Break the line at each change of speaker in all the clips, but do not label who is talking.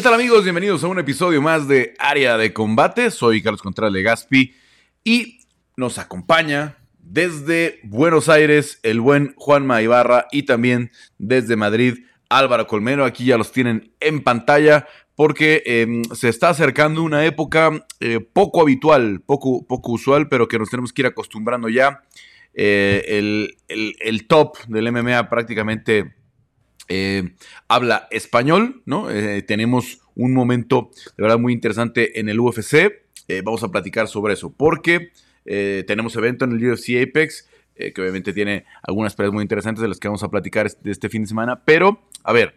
¿Qué tal amigos? Bienvenidos a un episodio más de Área de Combate. Soy Carlos Contreras Legaspi y nos acompaña desde Buenos Aires el buen Juanma Ibarra y también desde Madrid Álvaro Colmero. Aquí ya los tienen en pantalla porque em, se está acercando una época eh, poco habitual, poco, poco usual, pero que nos tenemos que ir acostumbrando ya. Eh, el, el top del MMA prácticamente eh, habla español, ¿no? Eh, tenemos un momento de verdad muy interesante en el UFC. Eh, vamos a platicar sobre eso, porque tenemos evento en el UFC Apex, que obviamente tiene algunas peleas muy interesantes de las que vamos a platicar este, fin de semana. Pero, a ver,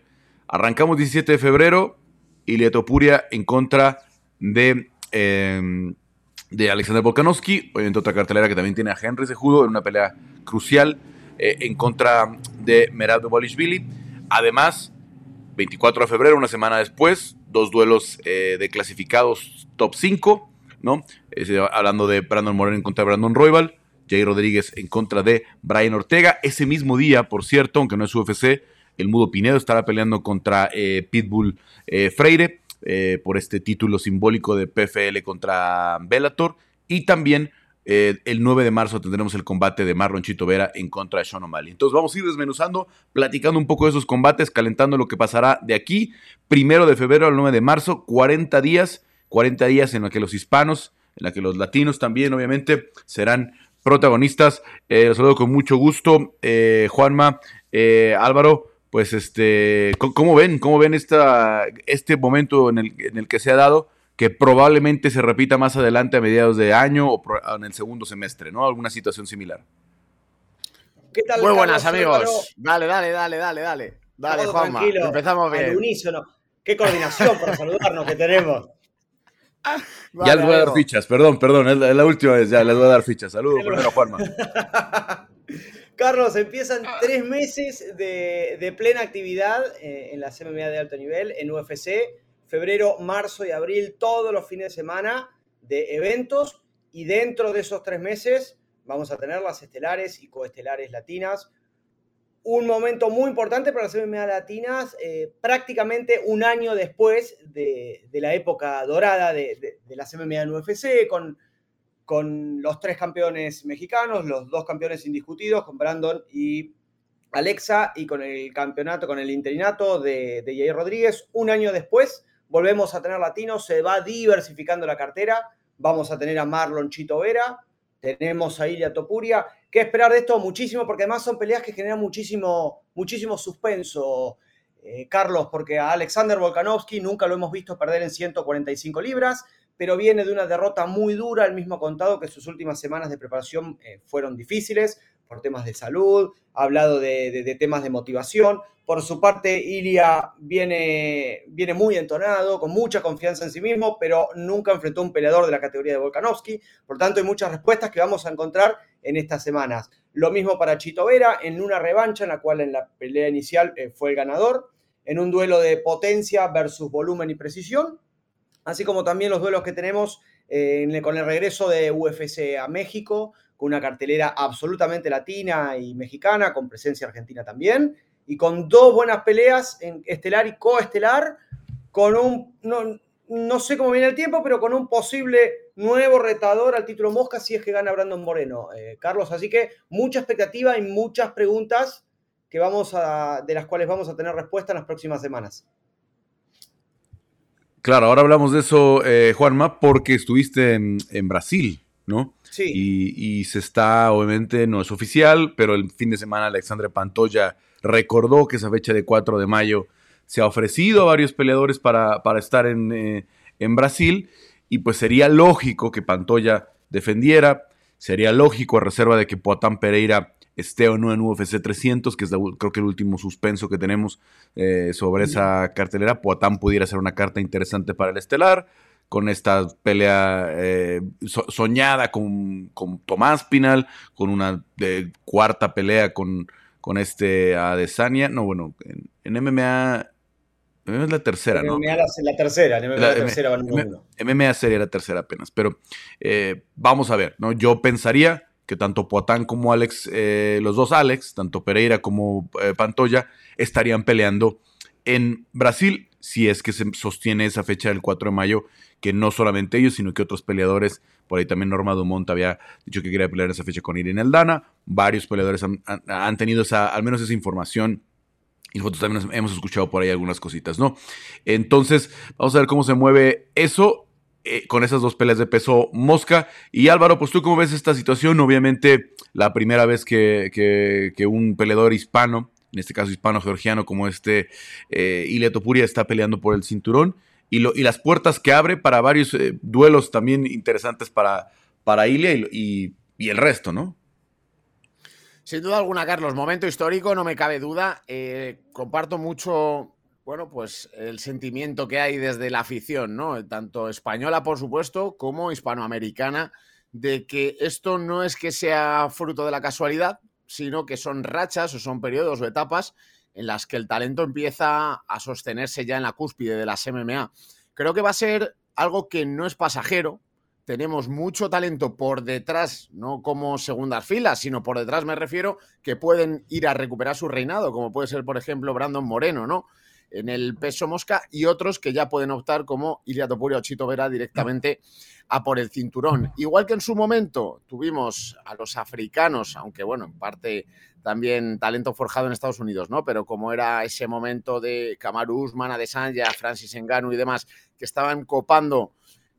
arrancamos 17 de febrero, Ilia Topuria en contra de em, de Alexander Volkanovski, obviamente otra cartelera que también tiene a Henry Sejudo en una pelea crucial en contra de Merab Bolishvili. Además, 24 de febrero, una semana después, dos duelos eh, de clasificados top 5, ¿no? hablando de Brandon Moreno en contra de Brandon Royval, Jay Rodríguez en contra de Brian Ortega. Ese mismo día, por cierto, aunque no es UFC, el Mudo Pinedo estará peleando contra eh, Pitbull eh, Freire por este título simbólico de PFL contra Bellator. Y también eh, el 9 de marzo tendremos el combate de Marlon Chito Vera en contra de Sean O'Malley. Entonces vamos a ir desmenuzando, platicando un poco de esos combates, calentando lo que pasará de aquí, primero de febrero al 9 de marzo, 40 días, 40 días en los que los hispanos, en los que los latinos también, obviamente, serán protagonistas. Eh, los saludo con mucho gusto, eh, Juanma, Álvaro. Pues este, ¿cómo ven? ¿Cómo ven esta, este momento en el, en el que se ha dado? Que probablemente se repita más adelante a mediados de año o en el segundo semestre, ¿no? Alguna situación similar.
¿Qué tal, Muy buenas, amigos. Dale, dale, dale, dale, dale. Dale, Juanma. Tranquilo, empezamos bien. Al unísono. Qué coordinación para saludarnos que tenemos.
ya les voy a dar fichas, perdón, perdón, es la, última vez, ya les voy a dar fichas. Saludos primero, Juanma.
Carlos, empiezan tres meses de, plena actividad eh, en la CMA de alto nivel, en UFC febrero, marzo y abril, todos los fines de semana de eventos y dentro de esos tres meses vamos a tener las estelares y coestelares latinas. Un momento muy importante para las MMA latinas, eh, prácticamente un año después de, la época dorada de, de, las MMA en UFC, con, con los tres campeones mexicanos, los dos campeones indiscutidos, con Brandon y Alexa, y con el campeonato, con el interinato de, de Rodríguez, un año después volvemos a tener latinos, se va diversificando la cartera, vamos a tener a Marlon Chito Vera, tenemos a Ilia Topuria. ¿Qué esperar de esto? Muchísimo, porque además son peleas que generan muchísimo, muchísimo suspenso, eh, Carlos, porque a Alexander Volkanovski nunca lo hemos visto perder en 145 libras, pero viene de una derrota muy dura, el mismo contado que sus últimas semanas de preparación eh, fueron difíciles por temas de salud, ha hablado de, temas de motivación. Por su parte, Ilia viene, viene muy entonado, con mucha confianza en sí mismo, pero nunca enfrentó un peleador de la categoría de Volkanovski. Por tanto, hay muchas respuestas que vamos a encontrar en estas semanas. Lo mismo para Chito Vera, en una revancha en la cual en la pelea inicial eh, fue el ganador, en un duelo de potencia versus volumen y precisión, así como también los duelos que tenemos eh, con el regreso de UFC a México, con una cartelera absolutamente latina y mexicana, con presencia argentina también, y con dos buenas peleas en estelar y coestelar, con un, no, sé cómo viene el tiempo, pero con un posible nuevo retador al título Mosca si es que gana Brandon Moreno, eh, Carlos. Así que mucha expectativa y muchas preguntas que vamos a, de las cuales vamos a tener respuesta en las próximas semanas.
Claro, ahora hablamos de eso, eh, Juanma, porque estuviste en, en Brasil, ¿no? Sí. Y, se está, obviamente, no es oficial, pero el fin de semana Alexandre Pantoya recordó que esa fecha de 4 de mayo se ha ofrecido a varios peleadores para, para estar en, eh, en, Brasil y pues sería lógico que Pantoya defendiera, sería lógico a reserva de que Poatán Pereira esté o no en UFC 300, que es creo que el último suspenso que tenemos eh, sobre esa cartelera. Poatán pudiera ser una carta interesante para el estelar con esta pelea eh, soñada con, Tomás Pinal, con una cuarta pelea con, con este Adesanya. No, bueno, en, MMA, es la tercera, ¿no?
MMA la, la tercera, en MMA la, tercera
MMA sería la tercera apenas, pero eh, vamos a ver, ¿no? Yo pensaría que tanto Poatán como Alex, eh, los dos Alex, tanto Pereira como Pantoya, estarían peleando en Brasil si es que se sostiene esa fecha del 4 de mayo, que no solamente ellos, sino que otros peleadores, por ahí también Norma Dumont había dicho que quería pelear esa fecha con Irene Aldana, varios peleadores han, tenido esa, al menos esa información. Y nosotros también hemos escuchado por ahí algunas cositas, ¿no? Entonces, vamos a ver cómo se mueve eso. Eh, con esas dos peleas de peso mosca. Y Álvaro, pues tú cómo ves esta situación, obviamente la primera vez que, que un peleador hispano en este caso hispano-georgiano, como este eh, Ilia Topuria está peleando por el cinturón, y las puertas que abre para varios eh, duelos también interesantes para, para Ilia y, el resto, ¿no?
Sin duda alguna, Carlos, momento histórico, no me cabe duda. Eh, comparto mucho, bueno, pues el sentimiento que hay desde la afición, ¿no? Tanto española, por supuesto, como hispanoamericana, de que esto no es que sea fruto de la casualidad, sino que son rachas o son periodos o etapas en las que el talento empieza a sostenerse ya en la cúspide de las MMA. Creo que va a ser algo que no es pasajero. Tenemos mucho talento por detrás, no como segundas filas, sino por detrás me refiero que pueden ir a recuperar su reinado, como puede ser, por ejemplo, Brandon Moreno, ¿no? En el peso mosca y otros que ya pueden optar como Ilia Topuria o Chito Vera directamente a por el cinturón. Igual que en su momento tuvimos a los africanos, aunque bueno, en parte también talento forjado en Estados Unidos, ¿no? Pero como era ese momento de Kamaru Usman, Adesanya, Francis Ngannou y demás, que estaban copando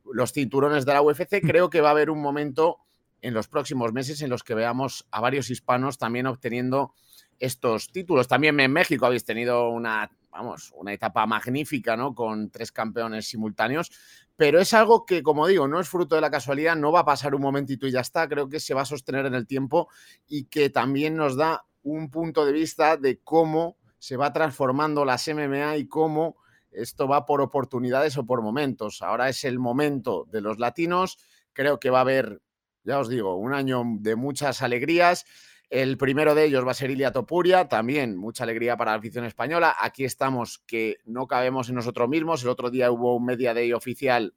los cinturones de la UFC, creo que va a haber un momento en los próximos meses en los que veamos a varios hispanos también obteniendo estos títulos. También en México habéis tenido una vamos, una etapa magnífica, ¿no? Con tres campeones simultáneos, pero es algo que, como digo, no es fruto de la casualidad, no va a pasar un momentito y ya está, creo que se va a sostener en el tiempo y que también nos da un punto de vista de cómo se va transformando las MMA y cómo esto va por oportunidades o por momentos. Ahora es el momento de los latinos, creo que va a haber, ya os digo, un año de muchas alegrías el primero de ellos va a ser Ilia Topuria, también mucha alegría para la afición española. Aquí estamos que no cabemos en nosotros mismos. El otro día hubo un Media Day oficial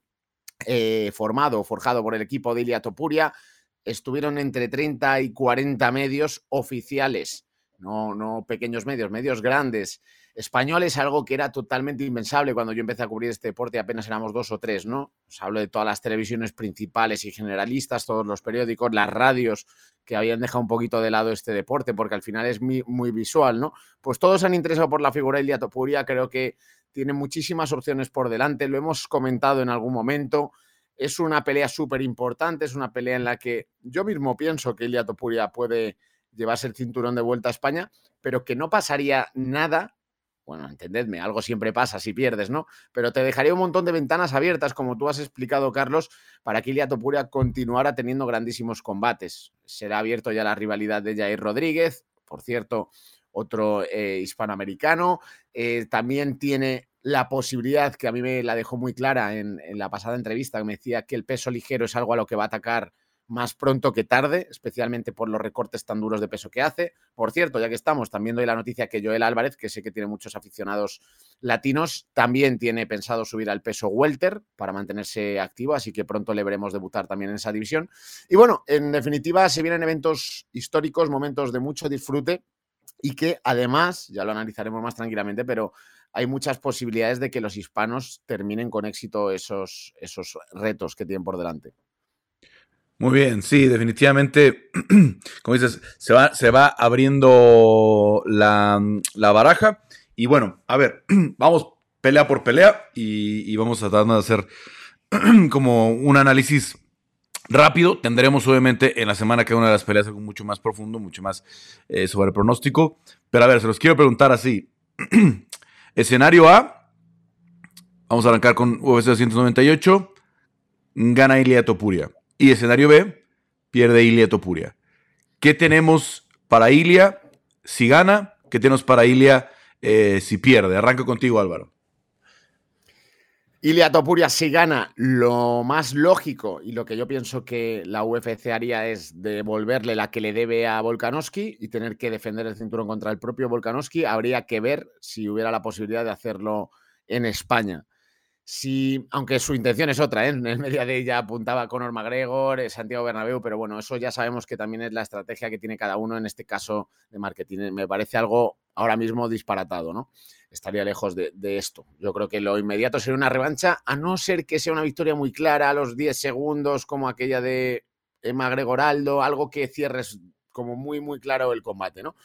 eh, formado, forjado por el equipo de Ilia Topuria. Estuvieron entre 30 y 40 medios oficiales, no, no pequeños medios, medios grandes españoles, algo que era totalmente impensable cuando yo empecé a cubrir este deporte, apenas éramos dos o tres, ¿no? Os hablo de todas las televisiones principales y generalistas, todos los periódicos, las radios que habían dejado un poquito de lado este deporte, porque al final es muy, visual, ¿no? Pues todos han interesado por la figura de Ilia Topuria, creo que tiene muchísimas opciones por delante, lo hemos comentado en algún momento, es una pelea súper importante, es una pelea en la que yo mismo pienso que Ilia Topuria puede llevarse el cinturón de vuelta a España, pero que no pasaría nada bueno, entendedme, algo siempre pasa si pierdes, ¿no? Pero te dejaría un montón de ventanas abiertas, como tú has explicado, Carlos, para que Ilia Topuria continuara teniendo grandísimos combates. Será abierto ya la rivalidad de Jair Rodríguez, por cierto, otro eh, hispanoamericano. Eh, también tiene la posibilidad, que a mí me la dejó muy clara en, en la pasada entrevista, que me decía que el peso ligero es algo a lo que va a atacar más pronto que tarde, especialmente por los recortes tan duros de peso que hace. Por cierto, ya que estamos, también doy la noticia que Joel Álvarez, que sé que tiene muchos aficionados latinos, también tiene pensado subir al peso welter para mantenerse activo, así que pronto le veremos debutar también en esa división. Y bueno, en definitiva, se vienen eventos históricos, momentos de mucho disfrute y que además, ya lo analizaremos más tranquilamente, pero hay muchas posibilidades de que los hispanos terminen con éxito esos, esos retos que tienen por delante.
Muy bien, sí, definitivamente, como dices, se va, se va abriendo la, baraja. Y bueno, a ver, vamos pelea por pelea y, vamos a tratar de hacer como un análisis rápido. Tendremos obviamente en la semana que una de las peleas algo mucho más profundo, mucho más eh, sobre el pronóstico. Pero a ver, se los quiero preguntar así. Escenario A, vamos a arrancar con UFC 298, gana Ilia Topuria. Y escenario B, pierde Ilia Topuria. ¿Qué tenemos para Ilia si gana? ¿Qué tenemos para Ilia eh, si pierde? Arranco contigo, Álvaro.
Ilia Topuria si gana, lo más lógico y lo que yo pienso que la UFC haría es devolverle la que le debe a Volkanovski y tener que defender el cinturón contra el propio Volkanovski. Habría que ver si hubiera la posibilidad de hacerlo en España. Si, aunque su intención es otra, ¿eh? en el medio de ella apuntaba Conor McGregor, eh, Santiago Bernabéu, pero bueno, eso ya sabemos que también es la estrategia que tiene cada uno en este caso de marketing. Me parece algo ahora mismo disparatado, ¿no? Estaría lejos de, esto. Yo creo que lo inmediato sería una revancha, a no ser que sea una victoria muy clara a los 10 segundos, como aquella de McGregor Aldo, algo que cierres como muy, muy claro el combate, ¿no?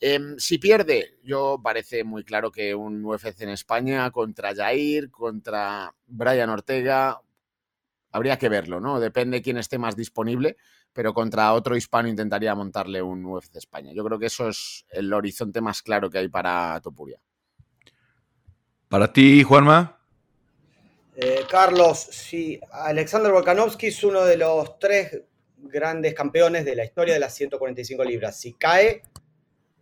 Em, si pierde, yo parece muy claro que un UFC en España contra Jair, contra Brian Ortega, habría que verlo, ¿no? Depende quién esté más disponible, pero contra otro hispano intentaría montarle un UFC España. Yo creo que eso es el horizonte más claro que hay para Topuria.
Para ti, Juanma.
Eh, Carlos, sí, Alexander Volkanovski es uno de los tres grandes campeones de la historia de las 145 libras. Si cae,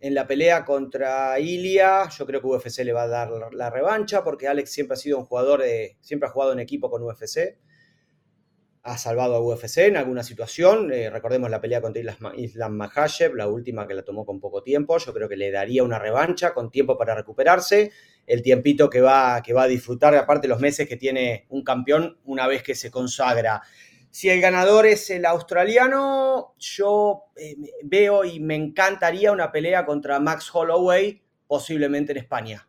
en la pelea contra Ilia, yo creo que UFC le va a dar la revancha porque Alex siempre ha sido un jugador de, siempre ha jugado en equipo con UFC. Ha salvado a UFC en alguna situación. Eh, recordemos la pelea contra Islam Makhachev, la última que la tomó con poco tiempo. Yo creo que le daría una revancha con tiempo para recuperarse. El tiempito que va, que va a disfrutar, aparte los meses que tiene un campeón una vez que se consagra. Si el ganador es el australiano, yo eh, veo y me encantaría una pelea contra Max Holloway, posiblemente en España.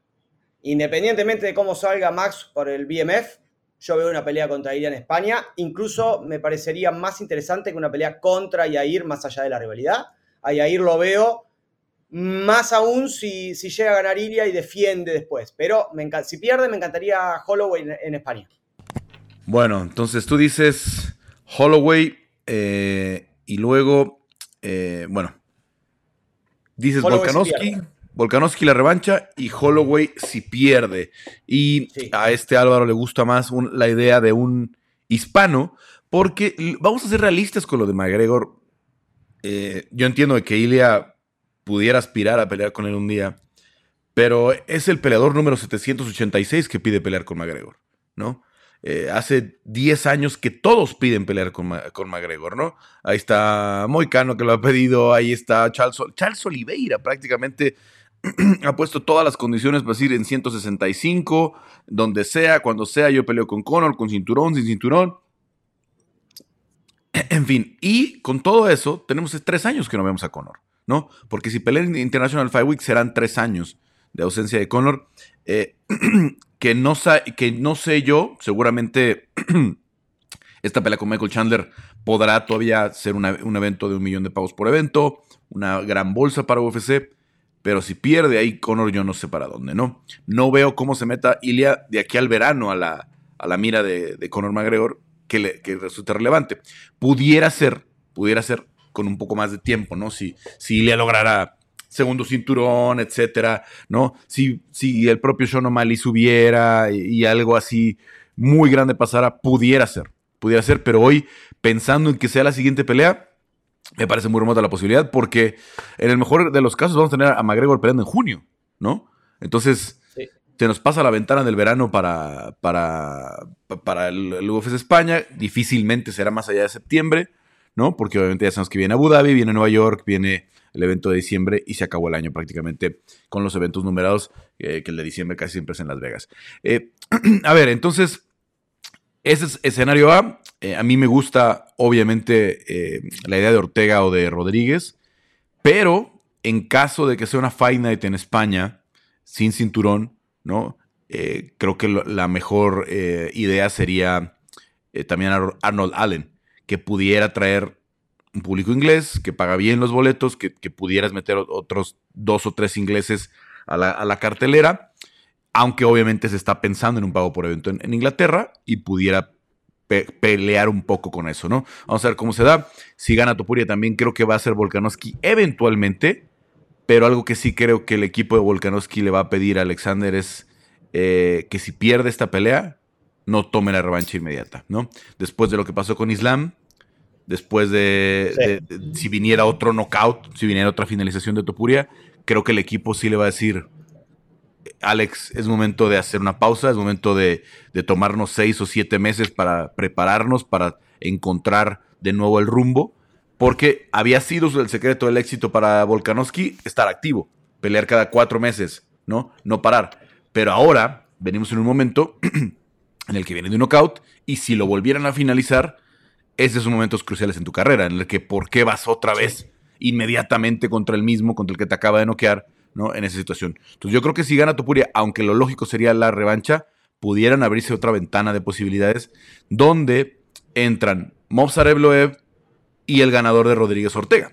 Independientemente de cómo salga Max por el BMF, yo veo una pelea contra Yair en España. Incluso me parecería más interesante que una pelea contra Yair más allá de la rivalidad. A Yair lo veo más aún si, llega a ganar Ilia y defiende después. Pero me si pierde, me encantaría Holloway en España.
Bueno, entonces tú dices Holloway eh, y luego, eh, bueno, dices Volkanovski. Volkanovski la revancha y Holloway si pierde. Y a este Álvaro le gusta más la idea de un hispano, porque vamos a ser realistas con lo de McGregor. Eh, yo entiendo que Ilia pudiera aspirar a pelear con él un día, pero es el peleador número 786 que pide pelear con McGregor, ¿no? Eh, hace 10 años que todos piden pelear con, con McGregor, ¿no? Ahí está Moicano que lo ha pedido, ahí está Charles, Charles Oliveira prácticamente ha puesto todas las condiciones para ir en 165, donde sea, cuando sea, yo peleo con Conor, con cinturón, sin cinturón. En fin, y con todo eso, tenemos tres años que no vemos a Conor, ¿no? Porque si pelea en International Fight Week serán tres años de ausencia de Conor. Eh, que no, que no sé yo, seguramente esta pelea con Michael Chandler podrá todavía ser un evento de un millón de pavos por evento, una gran bolsa para UFC, pero si pierde ahí Conor yo no sé para dónde, ¿no? No veo cómo se meta Ilia de aquí al verano a la, a la mira de, Conor McGregor que, le, que resulte relevante. Pudiera ser, pudiera ser con un poco más de tiempo, ¿no? Si, si Ilia lograra segundo cinturón, etcétera, ¿no? Si, si el propio Sean O'Malley subiera y, algo así muy grande pasara, pudiera ser, pudiera ser, pero hoy, pensando en que sea la siguiente pelea, me parece muy remota la posibilidad, porque en el mejor de los casos vamos a tener a McGregor peleando en junio, ¿no? Entonces, se nos pasa la ventana del verano para, para, para el, el UFC España, difícilmente será más allá de septiembre, ¿no? Porque obviamente ya sabemos que viene Abu Dhabi, viene Nueva York, viene el evento de diciembre y se acabó el año prácticamente con los eventos numerados, eh, que el de diciembre casi siempre es en Las Vegas. Eh, a ver, entonces, ese es escenario A. Eh, a mí me gusta, obviamente, la idea de Ortega o de Rodríguez, pero en caso de que sea una Fight Night en España, sin cinturón, ¿no? creo que la mejor idea sería también Arnold Allen, que pudiera traer un público inglés que paga bien los boletos, que, pudieras meter otros dos o tres ingleses a la, cartelera, aunque obviamente se está pensando en un pago por evento en, Inglaterra y pudiera pelear un poco con eso, ¿no? Vamos a ver cómo se da. Si gana Topuria también creo que va a ser Volkanovski eventualmente, pero algo que sí creo que el equipo de Volkanovski le va a pedir a Alexander es eh, que si pierde esta pelea, no tome la revancha inmediata, ¿no? Después de lo que pasó con Islam, después de, si viniera otro knockout, si viniera otra finalización de Topuria, creo que el equipo sí le va a decir, Alex, es momento de hacer una pausa, es momento de, tomarnos seis o siete meses para prepararnos, para encontrar de nuevo el rumbo, porque había sido el secreto del éxito para Volkanovski estar activo, pelear cada cuatro meses, ¿no? No parar. Pero ahora venimos en un momento en el que viene de un knockout, y si lo volvieran a finalizar, ese son momentos cruciales en tu carrera, en el que por qué vas otra vez inmediatamente contra el mismo, contra el que te acaba de noquear, ¿no? En esa situación. Entonces yo creo que si gana Topuria, aunque lo lógico sería la revancha, pudieran abrirse otra ventana de posibilidades donde entran Movsar Evloev y el ganador de Rodríguez Ortega.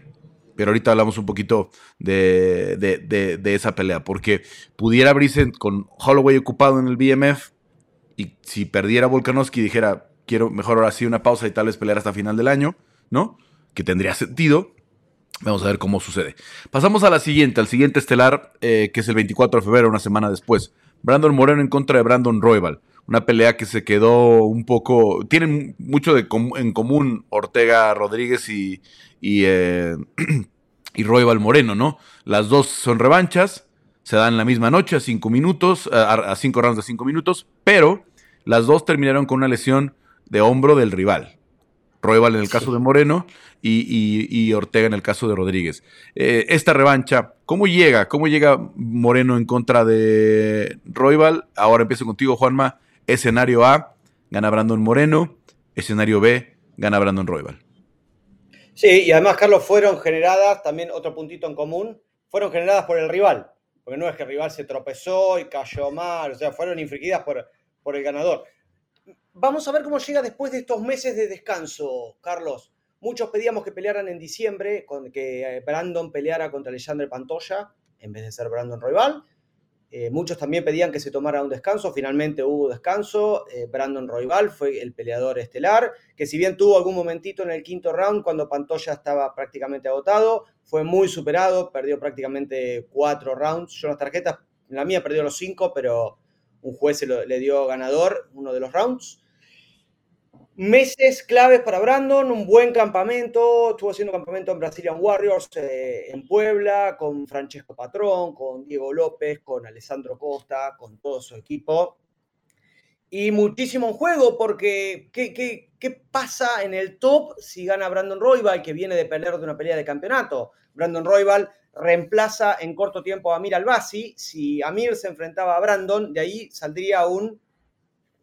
Pero ahorita hablamos un poquito de, de, esa pelea, porque pudiera abrirse con Holloway ocupado en el BMF y si perdiera Volkanovski dijera, quiero mejor ahora sí una pausa y tal vez pelear hasta final del año, ¿no? Que tendría sentido. Vamos a ver cómo sucede. Pasamos a la siguiente, al siguiente estelar, eh, que es el 24 de febrero, una semana después. Brandon Moreno en contra de Brandon Roybal. Una pelea que se quedó un poco. Tienen mucho de en común Ortega Rodríguez y, y, eh, Roybal Moreno, ¿no? Las dos son revanchas, se dan la misma noche a cinco minutos, a, cinco rounds de cinco minutos, pero las dos terminaron con una lesión de hombro del rival. Roybal en el caso de Moreno y, Ortega en el caso de Rodríguez. Eh, esta revancha, ¿cómo llega? ¿Cómo llega Moreno en contra de Roybal? Ahora empiezo contigo, Juanma. Escenario A, gana Brandon Moreno. Escenario B, gana Brandon Roybal.
Sí, y además, Carlos, fueron generadas, también otro puntito en común, fueron generadas por el rival. Porque no es que el rival se tropezó y cayó mal, o sea, fueron infringidas por, por el ganador. Vamos a ver cómo llega después de estos meses de descanso, Carlos. Muchos pedíamos que pelearan en diciembre, con que eh, Brandon peleara contra Alexander Pantoya, en vez de ser Brandon Royval. Eh, muchos también pedían que se tomara un descanso, finalmente hubo descanso. Eh, Brandon Royval fue el peleador estelar, que si bien tuvo algún momentito en el quinto round cuando Pantoya estaba prácticamente agotado, fue muy superado, perdió prácticamente cuatro rounds. Yo las tarjetas, la mía perdió los cinco, pero un juez le dio ganador uno de los rounds. Meses claves para Brandon, un buen campamento, estuvo haciendo campamento en Brazilian Warriors, eh, en Puebla, con Francesco Patrón, con Diego López, con Alessandro Costa, con todo su equipo. Y muchísimo juego, porque ¿qué, qué, pasa en el top si gana Brandon Roybal, que viene de perder de una pelea de campeonato? Brandon Roybal reemplaza en corto tiempo a Amir Albasi. Si Amir se enfrentaba a Brandon, de ahí saldría un,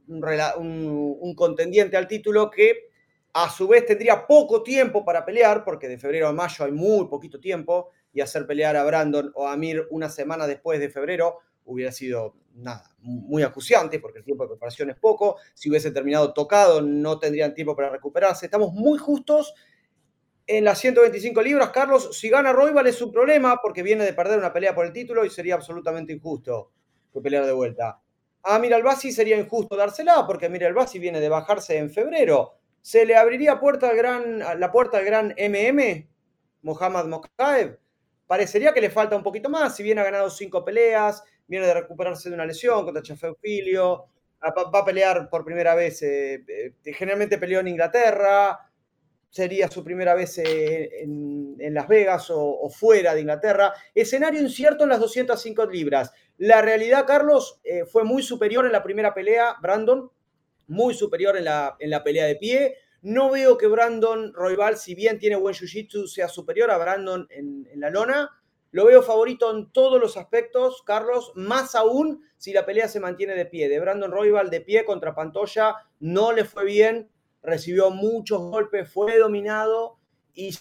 un, contendiente al título que a su vez tendría poco tiempo para pelear, porque de febrero a mayo hay muy poquito tiempo, y hacer pelear a Brandon o a Amir una semana después de febrero hubiera sido nada, muy acuciante, porque el tiempo de preparación es poco. Si hubiese terminado tocado, no tendrían tiempo para recuperarse. Estamos muy justos en las 125 libras, Carlos, si gana Roybal es su problema porque viene de perder una pelea por el título y sería absolutamente injusto que pelear de vuelta. A Mir Albasi sería injusto dársela porque Mir Albasi viene de bajarse en febrero. ¿Se le abriría la puerta al gran MM, Mohamed Mokaev? Parecería que le falta un poquito más. Si bien ha ganado cinco peleas, viene de recuperarse de una lesión contra Chafeu Filio, va a pelear por primera vez. Eh, eh, generalmente peleó en Inglaterra, sería su primera vez eh, en, Las Vegas o, fuera de Inglaterra. Escenario incierto en las 205 libras. La realidad, Carlos, eh, fue muy superior en la primera pelea, Brandon, muy superior en la, en la pelea de pie. No veo que Brandon Roybal, si bien tiene buen jiu-jitsu, sea superior a Brandon en, en la lona. Lo veo favorito en todos los aspectos, Carlos, más aún si la pelea se mantiene de pie. De Brandon Roybal de pie contra Pantoya no le fue bien recibió muchos golpes, fue dominado y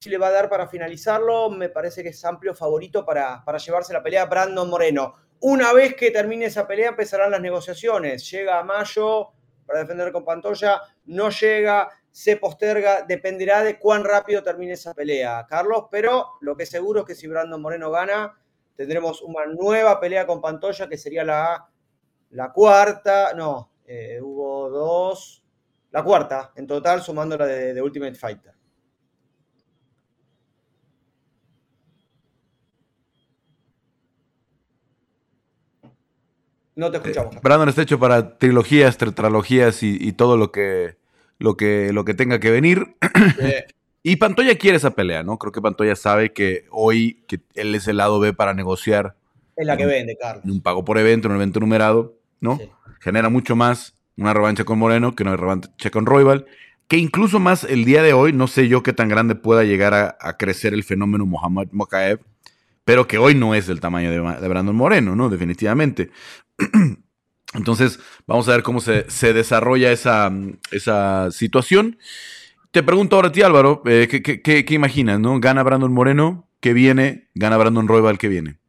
si le va a dar para finalizarlo, me parece que es amplio favorito para, para llevarse la pelea Brandon Moreno. Una vez que termine esa pelea empezarán las negociaciones. Llega a mayo para defender con Pantoya, no llega, se posterga, dependerá de cuán rápido termine esa pelea, Carlos, pero lo que seguro es que si Brandon Moreno gana, tendremos una nueva pelea con Pantoya que sería la, la cuarta, no, eh, hubo dos, la cuarta en total, sumando la de, Ultimate Fighter. No te escuchamos.
Eh, Brandon está hecho para trilogías, tetralogías y, todo lo que, lo, que, lo que tenga que venir. y Pantoya quiere esa pelea, ¿no? Creo que Pantoya sabe que hoy que él es el lado B para negociar.
Es la que vende, Carlos.
Un pago por evento, un evento numerado, ¿no? Genera mucho más una revancha con Moreno que una revancha con Roybal, que incluso más el día de hoy, no sé yo qué tan grande pueda llegar a, crecer el fenómeno Mohamed pero que hoy no es del tamaño de, Brandon Moreno, ¿no? Definitivamente. Entonces, vamos a ver cómo se, desarrolla esa, esa, situación. Te pregunto ahora a ti, Álvaro, eh, ¿qué, imaginas? ¿no? ¿Gana Brandon Moreno? ¿Qué viene? ¿Gana Brandon Roybal? ¿Qué viene?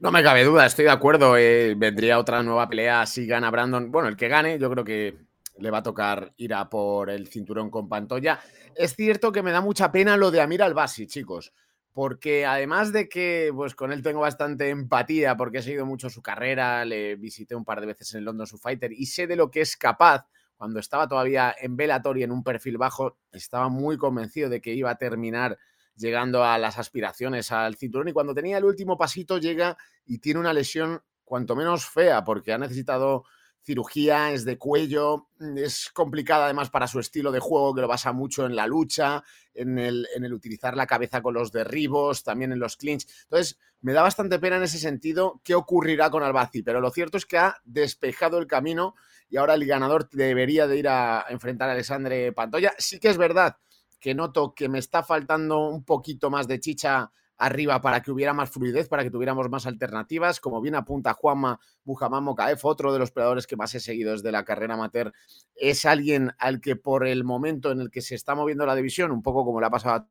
No me cabe duda, estoy de acuerdo. Eh, vendría otra nueva pelea si gana Brandon. Bueno, el que gane, yo creo que le va a tocar ir a por el cinturón con Pantoya. Es cierto que me da mucha pena lo de Amir Albasi, chicos porque además de que pues con él tengo bastante empatía porque he seguido mucho su carrera, le visité un par de veces en el London Su Fighter y sé de lo que es capaz. Cuando estaba todavía en Bellator y en un perfil bajo, estaba muy convencido de que iba a terminar llegando a las aspiraciones al cinturón y cuando tenía el último pasito llega y tiene una lesión cuanto menos fea porque ha necesitado cirugía, es de cuello, mm, es complicada además para su estilo de juego, que lo basa mucho en la lucha, en el, en el, utilizar la cabeza con los derribos, también en los clinch. Entonces, me da bastante pena en ese sentido qué ocurrirá con Albazi, pero lo cierto es que ha despejado el camino y ahora el ganador debería de ir a enfrentar a Alexandre Pantoya. Sí que es verdad que noto que me está faltando un poquito más de chicha arriba para que hubiera más fluidez, para que tuviéramos más alternativas. Como bien apunta Juanma Muhammad Mokaef, otro de los peleadores que más he seguido desde la carrera amateur, es alguien al que por el momento en el que se está moviendo la división, un poco como le ha pasado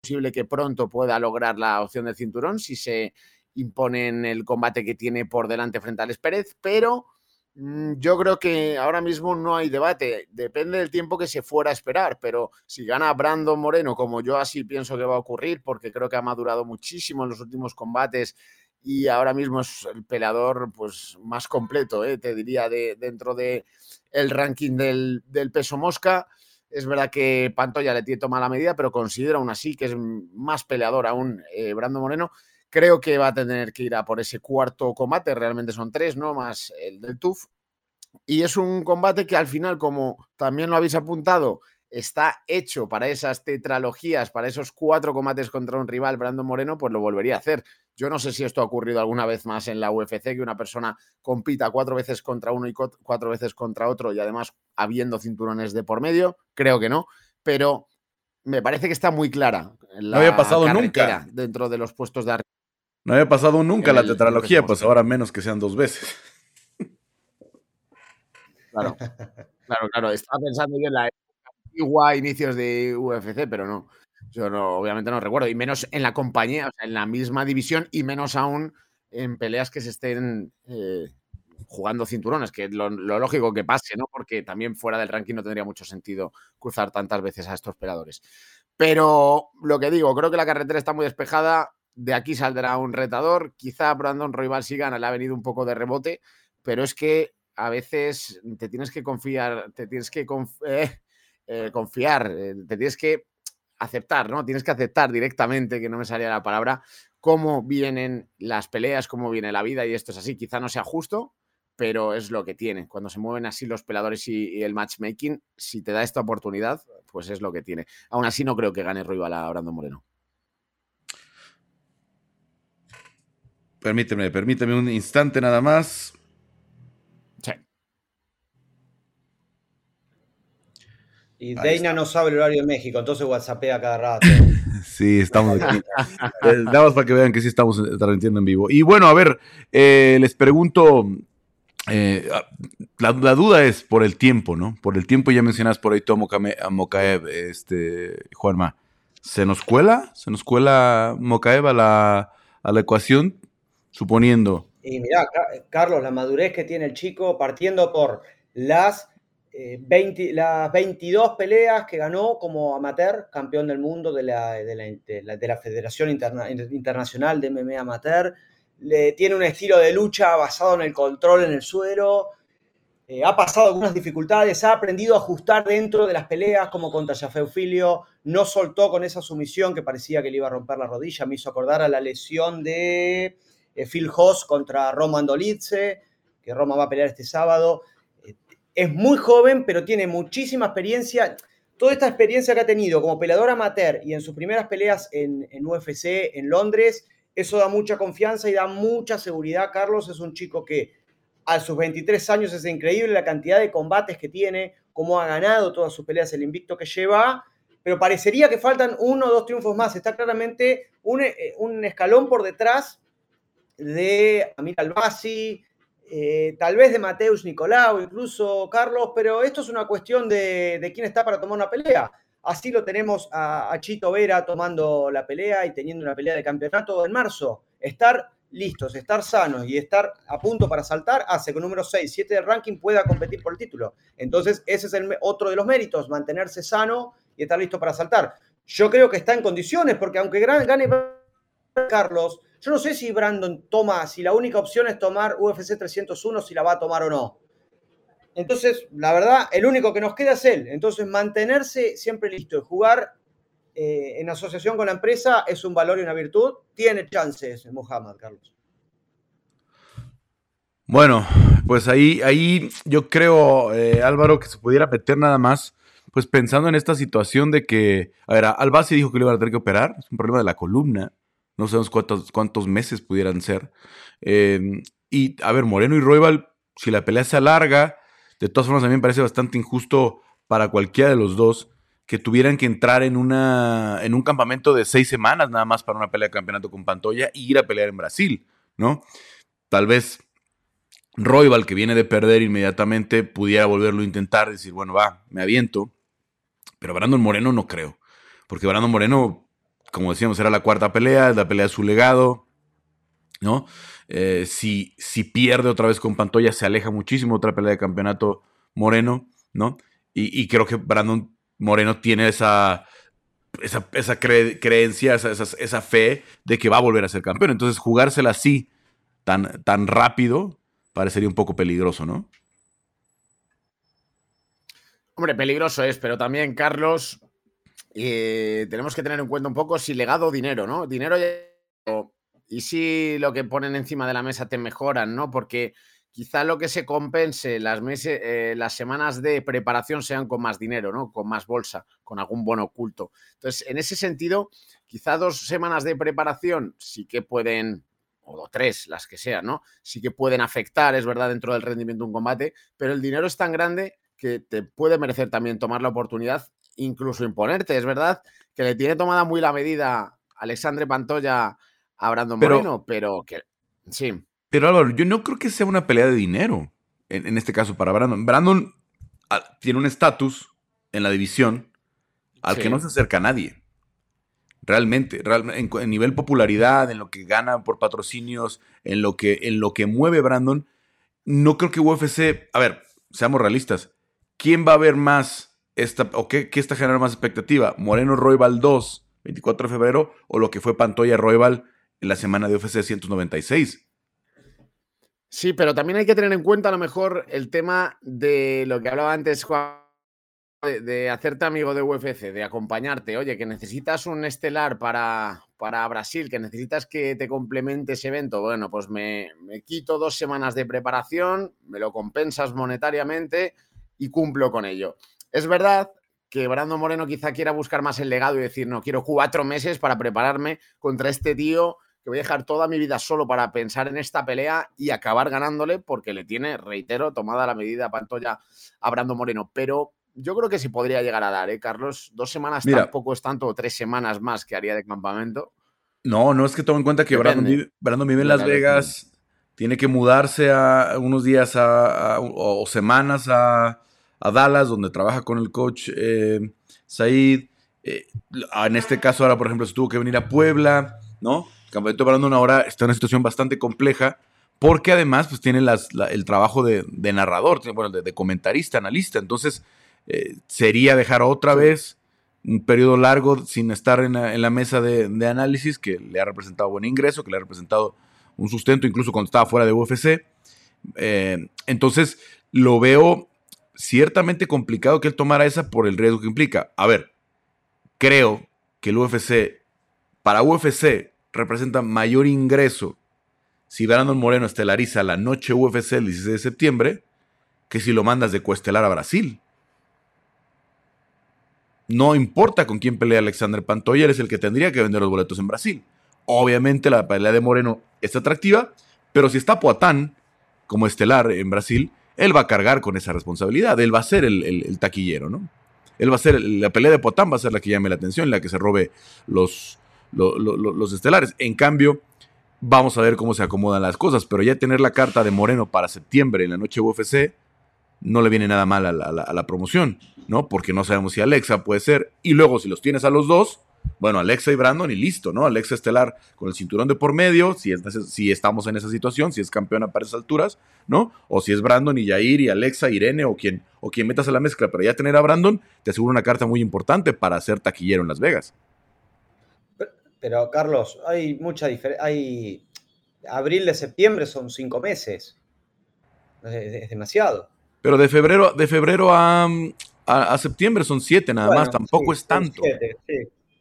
posible que pronto pueda lograr la opción del cinturón si se impone en el combate que tiene por delante frente a Alex Pérez, pero yo creo que ahora mismo no hay debate. Depende del tiempo que se fuera a esperar, pero si gana Brandon Moreno, como yo así pienso que va a ocurrir, porque creo que ha madurado muchísimo en los últimos combates y ahora mismo es el peleador pues, más completo, ¿eh? te diría, de, dentro del el ranking del, peso mosca. Es verdad que Pantoya le tiene tomada la medida, pero considero aún así que es más peleador aún eh, Brandon Moreno. Creo que va a tener que ir a por ese cuarto combate, realmente son tres, ¿no? Más el del TUF. Y es un combate que al final, como también lo habéis apuntado, está hecho para esas tetralogías, para esos cuatro combates contra un rival, Brandon Moreno, pues lo volvería a hacer. Yo no sé si esto ha ocurrido alguna vez más en la UFC, que una persona compita cuatro veces contra uno y cuatro veces contra otro y además habiendo cinturones de por medio. Creo que no, pero me parece que está muy clara.
no había pasado nunca.
Dentro de los puestos de arriba.
No había pasado nunca la tetralogía, pues ahora menos que sean dos veces.
Claro, claro, claro. Estaba pensando yo en la antigua inicios de UFC, pero no. Yo no, obviamente no recuerdo. Y menos en la compañía, o sea, en la misma división, y menos aún en peleas que se estén eh, jugando cinturones, que es lo, lo, lógico que pase, ¿no? Porque también fuera del ranking no tendría mucho sentido cruzar tantas veces a estos peleadores. Pero lo que digo, creo que la carretera está muy despejada de aquí saldrá un retador. Quizá Brandon Roybal si gana, le ha venido un poco de rebote, pero es que a veces te tienes que confiar, te tienes que eh, eh, confiar, eh, te tienes que aceptar, ¿no? Tienes que aceptar directamente, que no me salía la palabra, cómo vienen las peleas, cómo viene la vida, y esto es así. Quizá no sea justo, pero es lo que tiene. Cuando se mueven así los peladores y, el matchmaking, si te da esta oportunidad, pues es lo que tiene. Aún así, no creo que gane Roybal a Brandon Moreno.
Permíteme, permíteme un instante nada más.
Sí. Y Deina no sabe el horario de México, entonces WhatsAppea cada rato.
sí, estamos aquí. Eh, damos para que vean que sí estamos transmitiendo en vivo. Y bueno, a ver, eh, les pregunto, eh, la, duda es por el tiempo, ¿no? Por el tiempo, ya mencionas por ahí Tomo Mokaev, este, Juanma. ¿Se nos cuela? ¿Se nos cuela Mokaev a la, a la ecuación? Suponiendo.
Y mira, Carlos, la madurez que tiene el chico partiendo por las, 20, eh, las 22 peleas que ganó como amateur, campeón del mundo de la, de la, Federación Internacional de MMA Amateur. Le, tiene un estilo de lucha basado en el control en el suelo. Eh, ha pasado algunas dificultades, ha aprendido a ajustar dentro de las peleas, como contra Jafé Filio. No soltó con esa sumisión que parecía que le iba a romper la rodilla. Me hizo acordar a la lesión de Phil Hoss contra Roman Dolitze, que Roma va a pelear este sábado. Eh, es muy joven, pero tiene muchísima experiencia. Toda esta experiencia que ha tenido como peleador amateur y en sus primeras peleas en, UFC en Londres, eso da mucha confianza y da mucha seguridad. Carlos es un chico que a sus 23 años es increíble la cantidad de combates que tiene, cómo ha ganado todas sus peleas, el invicto que lleva, pero parecería que faltan uno o dos triunfos más. Está claramente un, eh, un escalón por detrás de Amir Albasi, eh, tal vez de Mateus Nicolau, incluso Carlos, pero esto es una cuestión de, quién está para tomar una pelea. Así lo tenemos a, Chito Vera tomando la pelea y teniendo una pelea de campeonato en marzo. Estar listos, estar sanos y estar a punto para saltar hace que un número 6, 7 del ranking pueda competir por el título. Entonces, ese es el, otro de los méritos, mantenerse sano y estar listo para saltar. Yo creo que está en condiciones, porque aunque gane Carlos, yo no sé si Brandon toma, si la única opción es tomar UFC 301, si la va a tomar o no. Entonces, la verdad, el único que nos queda es él. Entonces, mantenerse siempre listo y jugar eh, en asociación con la empresa es un valor y una virtud. Tiene chances Muhammad, Carlos.
Bueno, pues ahí, ahí yo creo, eh, Álvaro, que se pudiera meter nada más, pues pensando en esta situación de que, a ver, Albasi dijo que le iba a tener que operar, es un problema de la columna no sabemos cuántos, cuántos meses pudieran ser. Em, y a ver, Moreno y Royal, si la pelea se alarga, de todas formas a mí me parece bastante injusto para cualquiera de los dos que tuvieran que entrar en, una, en un campamento de seis semanas nada más para una pelea de campeonato con Pantoya y ir a pelear en Brasil, ¿no? Tal vez Royal, que viene de perder inmediatamente, pudiera volverlo a intentar, decir, bueno, va, me aviento. Pero Brandon Moreno no creo. Porque Brandon Moreno como decíamos, era la cuarta pelea, la pelea de su legado, ¿no? Eh, si, si, pierde otra vez con Pantoya, se aleja muchísimo otra pelea de campeonato Moreno, ¿no? Y, creo que Brandon Moreno tiene esa, esa, creencia, esa, esa, fe de que va a volver a ser campeón. Entonces, jugársela así, tan, tan rápido, parecería un poco peligroso, ¿no?
Hombre, peligroso es, pero también, Carlos, eh, tenemos que tener en cuenta un poco si legado o dinero, ¿no? Dinero y si lo que ponen encima de la mesa te mejoran, ¿no? Porque quizá lo que se compense las, meses, eh, las semanas de preparación sean con más dinero, ¿no? Con más bolsa, con algún bono oculto. Entonces, en ese sentido, quizá dos semanas de preparación sí que pueden, o tres, las que sean, ¿no? Sí que pueden afectar, es verdad, dentro del rendimiento de un combate, pero el dinero es tan grande que te puede merecer también tomar la oportunidad incluso imponerte. Es verdad que le tiene tomada muy la medida Alexandre Pantoya a Brandon Moreno, pero que sí.
Pero Álvaro, yo no creo que sea una pelea de dinero en, este caso para Brandon. Brandon ah, tiene un estatus en la división al que no se acerca a nadie. Realmente, realmente en, nivel popularidad, en lo que gana por patrocinios, en lo que, en lo que mueve Brandon, no creo que UFC, a ver, seamos realistas, ¿quién va a ver más o qué, está generando más expectativa? ¿Moreno Royval 2, 24 de febrero, o lo que fue Pantoya Royval en la semana de UFC 196?
Sí, pero también hay que tener en cuenta a lo mejor el tema de lo que hablaba antes, Juan, de, hacerte amigo de UFC, de acompañarte. Oye, que necesitas un estelar para, para Brasil, que necesitas que te complemente ese evento. Bueno, pues me, me quito dos semanas de preparación, me lo compensas monetariamente y cumplo con ello. Es verdad que Brando Moreno quizá quiera buscar más el legado y decir, no, quiero cuatro meses para prepararme contra este tío que voy a dejar toda mi vida solo para pensar en esta pelea y acabar ganándole porque le tiene, reitero, tomada la medida Pantoya a Brando Moreno. Pero yo creo que sí podría llegar a dar, ¿eh, Carlos? Dos semanas tampoco es tanto, o tres semanas más que haría de campamento.
No, no es que tome en cuenta que Brando vive, en Las Vegas, tiene que mudarse a unos días o semanas a a Dallas, donde trabaja con el coach eh, Said. Eh, en este caso, ahora, por ejemplo, se tuvo que venir a Puebla, ¿no? El campamento de Brandon ahora está en una situación bastante compleja, porque además pues, tiene el trabajo de, narrador, bueno, de, comentarista, analista. Entonces, eh, sería dejar otra vez un periodo largo sin estar en la, mesa de, análisis, que le ha representado buen ingreso, que le ha representado un sustento, incluso cuando estaba fuera de UFC. entonces, lo veo ciertamente complicado que él tomara esa por el riesgo que implica. A ver, creo que el UFC, para UFC, representa mayor ingreso si Brandon Moreno estelariza la noche UFC el 16 de septiembre que si lo mandas de coestelar a Brasil. No importa con quién pelea Alexander Pantoya, es el que tendría que vender los boletos en Brasil. Obviamente la pelea de Moreno es atractiva, pero si está Poatán como estelar en Brasil, él va a cargar con esa responsabilidad, él va a ser el, taquillero, ¿no? Él va a ser, la pelea de Potán va a ser la que llame la atención, la que se robe los, los, estelares. En cambio, Vamos a ver cómo se acomodan las cosas, pero ya tener la carta de Moreno para septiembre en la noche UFC no le viene nada mal a la, promoción, ¿no? Porque no sabemos si Alexa puede ser. Y luego, si los tienes a los dos, bueno, Alexa y Brandon y listo, ¿no? Alexa Estelar con el cinturón de por medio, si, es, si estamos en esa situación, si es campeona para esas alturas, ¿no? O si es Brandon y Jair y Alexa, Irene o quien, o quien metas a la mezcla, pero ya tener a Brandon te asegura una carta muy importante para ser taquillero en Las Vegas.
Pero, Carlos, hay mucha diferencia. Hay. Abril de septiembre son cinco meses. es demasiado.
Pero de febrero, de febrero a, a, septiembre son siete nada más, tampoco es tanto.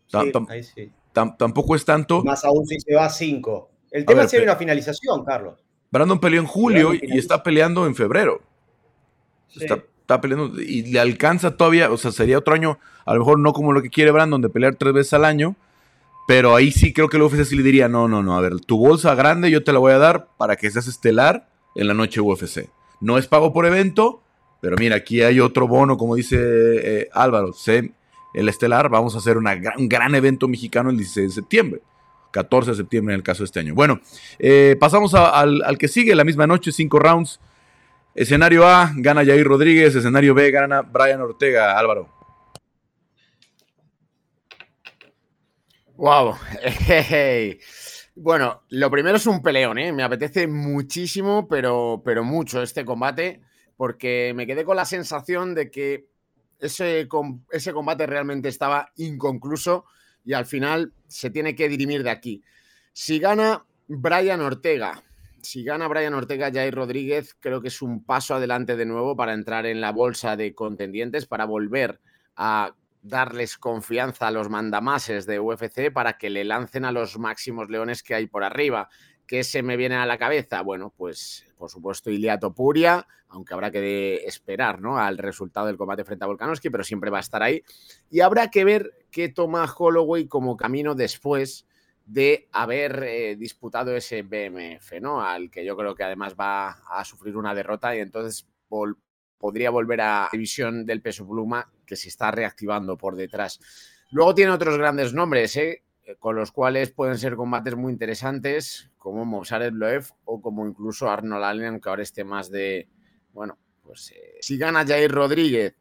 Tampoco es tanto.
Más aún si se va a cinco. El tema es si hay una finalización, Carlos.
Brandon peleó en julio y, está peleando en febrero. Está, está, peleando y le alcanza todavía, o sea, sería otro año, a lo mejor no como lo que quiere Brandon de pelear tres veces al año, pero ahí sí creo que el UFC sí le diría, no, no, no, a ver, tu bolsa grande yo te la voy a dar para que seas estelar en la noche UFC. No es pago por evento, pero mira, aquí hay otro bono, como dice eh, Álvaro, el estelar, vamos a hacer un gran evento mexicano el 16 de septiembre. 14 de septiembre en el caso de este año. Bueno, eh, pasamos al, al, que sigue, la misma noche, cinco rounds. Escenario A, gana Jair Rodríguez. Escenario B, gana Brian Ortega. Álvaro.
Wow. Bueno, lo primero es un peleón, ¿eh? Me apetece muchísimo, pero, pero mucho este combate, porque me quedé con la sensación de que ese, ese combate realmente estaba inconcluso y al final se tiene que dirimir de aquí. Si gana Brian Ortega, si gana Brian Ortega, Jair Rodríguez, creo que es un paso adelante de nuevo para entrar en la bolsa de contendientes, para volver a darles confianza a los mandamases de UFC para que le lancen a los máximos leones que hay por arriba. ¿Qué se me viene a la cabeza? Bueno, pues por supuesto Ilia Topuria, aunque habrá que esperar ¿no? al resultado del combate frente a Volkanovski, pero siempre va a estar ahí. Y habrá que ver qué toma Holloway como camino después de haber eh, disputado ese BMF, ¿no? Al que yo creo que además va a sufrir una derrota y entonces podría volver a la división del peso pluma que se está reactivando por detrás. Luego tiene otros grandes nombres, ¿eh? Con los cuales pueden ser combates muy interesantes, como Mosared Loev o como incluso Arnold Allen, que ahora esté más de, bueno, pues eh, si gana Jair Rodríguez,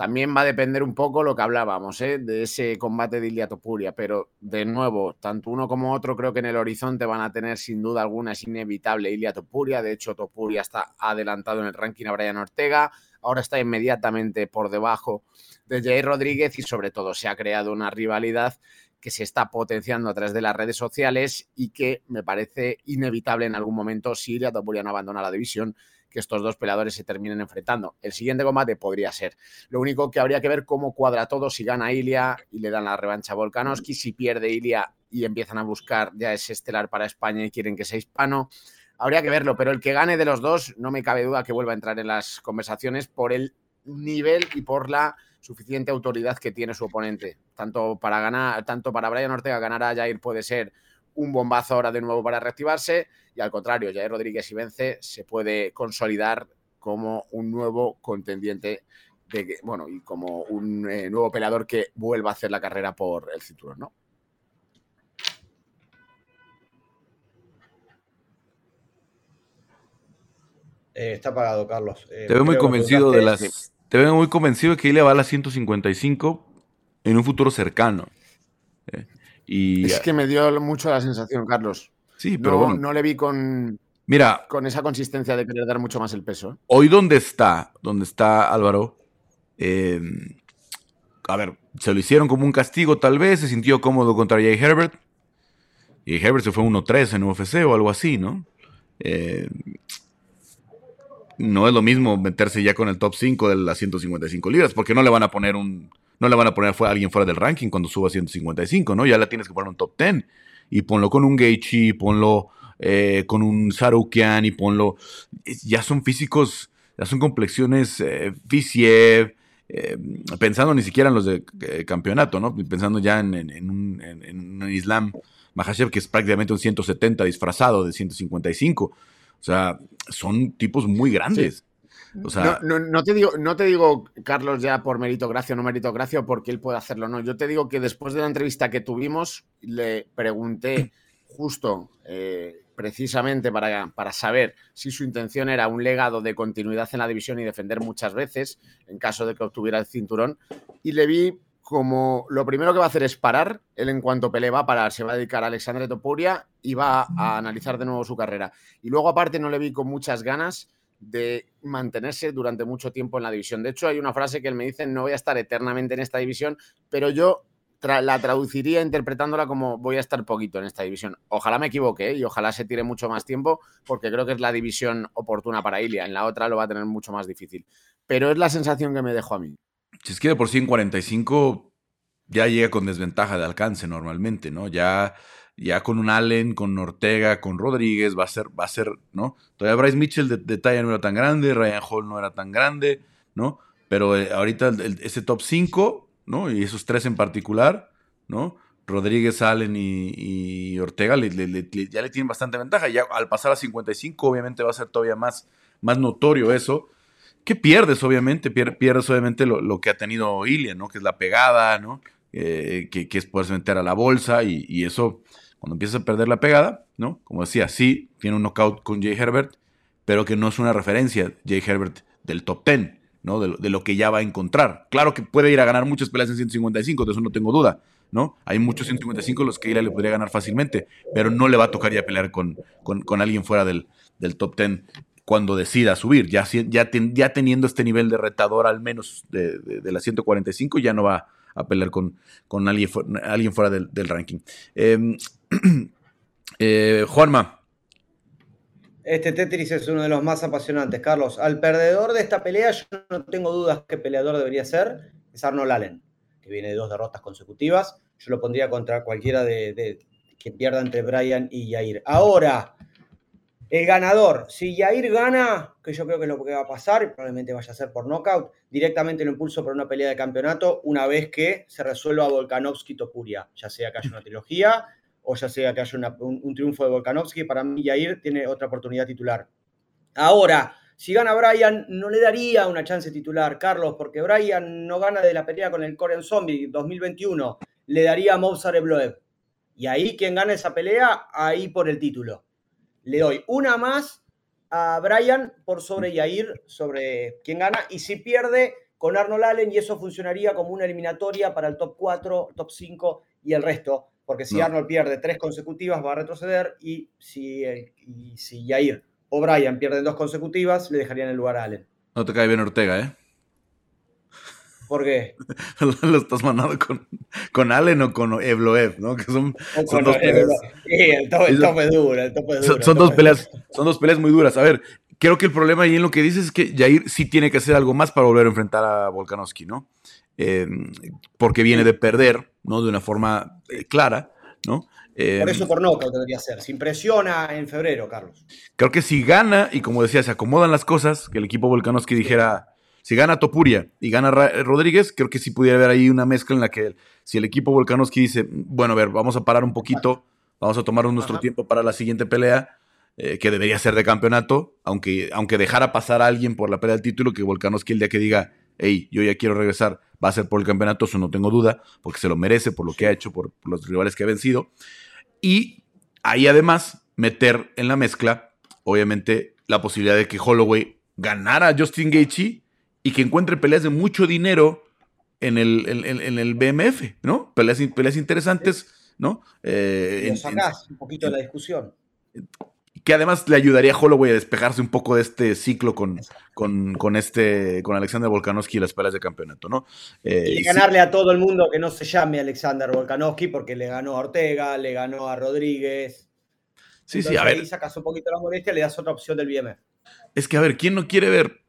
también va a depender un poco lo que hablábamos, ¿eh? de ese combate de Ilia Topuria, pero de nuevo, tanto uno como otro creo que en el horizonte van a tener sin duda alguna, es inevitable Ilia Topuria, de hecho Topuria está adelantado en el ranking a Brian Ortega, ahora está inmediatamente por debajo de Jair Rodríguez y sobre todo se ha creado una rivalidad que se está potenciando a través de las redes sociales y que me parece inevitable en algún momento si Ilia no abandona la división que estos dos peleadores se terminen enfrentando. El siguiente combate podría ser. Lo único que habría que ver cómo cuadra todo si gana Ilia y le dan la revancha a Volkanovski, si pierde Ilia y empiezan a buscar ya ese estelar para España y quieren que sea hispano. Habría que verlo, pero el que gane de los dos, no me cabe duda que vuelva a entrar en las conversaciones por el nivel y por la suficiente autoridad que tiene su oponente. Tanto para ganar, tanto para Brian Ortega ganar a Jair puede ser un bombazo ahora de nuevo para reactivarse y al contrario, Jair Rodríguez si vence se puede consolidar como un nuevo contendiente de, bueno, y como un eh, nuevo peleador que vuelva a hacer la carrera por el cinturón, ¿no?
Eh, está pagado, Carlos.
Eh, te veo muy convencido de las. Te veo muy convencido de que Ilia va a las 155 en un futuro cercano.
Eh, y, es que me dio mucho la sensación, Carlos.
Sí, pero bueno.
No le vi con.
Mira.
Con esa consistencia de querer dar mucho más el peso.
Hoy, ¿dónde está? ¿Dónde está Álvaro? a ver, se lo hicieron como un castigo, tal vez. Se sintió cómodo contra Jay Herbert. Y Herbert se fue 1-3 en UFC o algo así, ¿no? Eh, no es lo mismo meterse ya con el top 5 de las 155 libras, porque no le van a poner un, no le van a poner a alguien fuera del ranking cuando suba a 155, ¿no? Ya la tienes que poner un top 10 y ponlo con un Gaethje, ponlo eh, con un Sarukian y ponlo, ya son físicos, ya son complexiones eh, Fisiev, eh, pensando ni siquiera en los de campeonato, ¿no? Pensando ya en, un, en, un, Islam Mahashev que es prácticamente un 170 disfrazado de 155. O sea, son tipos muy grandes. O sea,
no, te digo, no te digo, Carlos, ya por meritocracia o no meritocracia, porque él puede hacerlo, no. Yo te digo que después de la entrevista que tuvimos, le pregunté justo eh, precisamente para, para, saber si su intención era un legado de continuidad en la división y defender muchas veces en caso de que obtuviera el cinturón. Y le vi como lo primero que va a hacer es parar, él en cuanto pelee va a parar, se va a dedicar a Alexandre Topuria y va a analizar de nuevo su carrera. Y luego aparte no le vi con muchas ganas de mantenerse durante mucho tiempo en la división. De hecho, hay una frase que él me dice, no voy a estar eternamente en esta división, pero yo la traduciría interpretándola como voy a estar poquito en esta división. Ojalá me equivoque ¿eh? y ojalá se tire mucho más tiempo porque creo que es la división oportuna para Ilia. En la otra lo va a tener mucho más difícil. Pero es la sensación que me dejó a mí.
Si es que de por sí en 45 ya llega con desventaja de alcance normalmente, ¿no? Ya, ya con un Allen, con Ortega, con Rodríguez, va a ser, va a ser, ¿no? Todavía Bryce Mitchell de, talla no era tan grande, Ryan Hall no era tan grande, ¿no? Pero eh, ahorita ese top 5, ¿no? Y esos tres en particular, ¿no? Rodríguez, Allen y, Ortega ya le tienen bastante ventaja. Ya al pasar a 55, obviamente va a ser todavía más, más notorio eso. ¿Qué pierdes, obviamente? Pierdes, obviamente, lo, que ha tenido Ilian, ¿no? Que es la pegada, ¿no? Eh, que, es poderse meter a la bolsa y, eso, cuando empiezas a perder la pegada, ¿no? Como decía, sí, tiene un knockout con Jay Herbert, pero que no es una referencia, Jay Herbert, del top 10, ¿no? De, lo que ya va a encontrar. Claro que puede ir a ganar muchas peleas en 155, de eso no tengo duda, ¿no? Hay muchos 155 los que Ilian le podría ganar fácilmente, pero no le va a tocar ya pelear con, con, alguien fuera del, del top 10 cuando decida subir. Ya, ya, ya teniendo este nivel de retador al menos de, la 145, ya no va a pelear con, alguien, fuera del, ranking. Em, eh, Juanma.
Este Tetris es uno de los más apasionantes, Carlos. Al perdedor de esta pelea, yo no tengo dudas qué peleador debería ser. Es Arnold Allen, que viene de dos derrotas consecutivas. Yo lo pondría contra cualquiera de, de que pierda entre Brian y Yair. Ahora, el ganador, si Yair gana, que yo creo que es lo que va a pasar, probablemente vaya a ser por knockout, directamente lo impulso por una pelea de campeonato una vez que se resuelva Volkanovski Topuria, ya sea que haya una trilogía o ya sea que haya un, triunfo de Volkanovski, para mí Yair tiene otra oportunidad titular. Ahora, si gana Brian, no le daría una chance titular, Carlos, porque Brian no gana de la pelea con el Korean Zombie 2021, le daría a Mozart Ebloev. Y ahí quien gana esa pelea, ahí por el título le doy una más a Brian por sobre Yair, sobre quién gana, y si pierde con Arnold Allen, y eso funcionaría como una eliminatoria para el top 4, top 5 y el resto, porque si Arnold pierde tres consecutivas va a retroceder, y si, y si Yair o Brian pierden dos consecutivas, le dejarían el lugar a Allen.
No te cae bien Ortega, ¿eh?
¿Por qué?
lo estás mandando con, con Allen o con Evloev, ¿no? Que son, dos peleas.
Sí, el tope, duro, el tope
duro. Son, dos peleas, son dos peleas muy duras. A ver, creo que el problema ahí en lo que dices es que Jair sí tiene que hacer algo más para volver a enfrentar a Volkanovski, ¿no? Em, porque viene de perder, ¿no? De una forma eh, clara, ¿no?
por em, eso por no debería ser. Se impresiona en febrero, Carlos.
Creo que si gana, y como decía, se acomodan las cosas, que el equipo Volkanovski dijera, si gana Topuria y gana Rodríguez, creo que sí pudiera haber ahí una mezcla en la que si el equipo Volkanovski dice, bueno, a ver, vamos a parar un poquito, vamos a tomar nuestro tiempo para la siguiente pelea, eh, que debería ser de campeonato, aunque, aunque dejara pasar a alguien por la pelea del título, que Volkanovski el día que diga, hey, yo ya quiero regresar, va a ser por el campeonato, eso no tengo duda, porque se lo merece por lo que ha hecho, por, los rivales que ha vencido. Y ahí además meter en la mezcla, obviamente, la posibilidad de que Holloway ganara a Justin Gaethje y que encuentre peleas de mucho dinero en el, en, el BMF, ¿no? Peleas, peleas interesantes, ¿no?
Eh, un poquito de la discusión.
Que además le ayudaría a Holloway a despejarse un poco de este ciclo con, con, este, con Alexander Volkanovski y las peleas de campeonato, ¿no?
Eh, y ganarle a todo el mundo que no se llame Alexander Volkanovski porque le ganó a Ortega, le ganó a Rodríguez.
Sí, sí, a ver.
Ahí sacas un poquito la molestia, le das otra opción del BMF.
Es que, a ver, ¿quién no quiere ver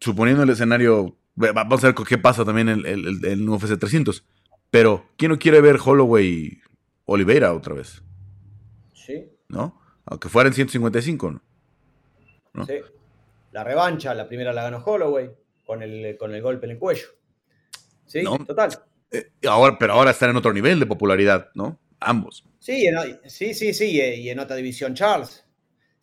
suponiendo el escenario, vamos a ver qué pasa también en el, UFC 300. Pero, ¿quién no quiere ver Holloway Oliveira otra vez?
Sí.
¿No? Aunque fuera en 155,
¿no? Sí. La revancha, la primera la ganó Holloway con el, con el golpe en el cuello. Sí, total.
Eh, ahora, pero ahora están en otro nivel de popularidad, ¿no? Ambos.
Sí, sí, sí, sí, y en otra división Charles.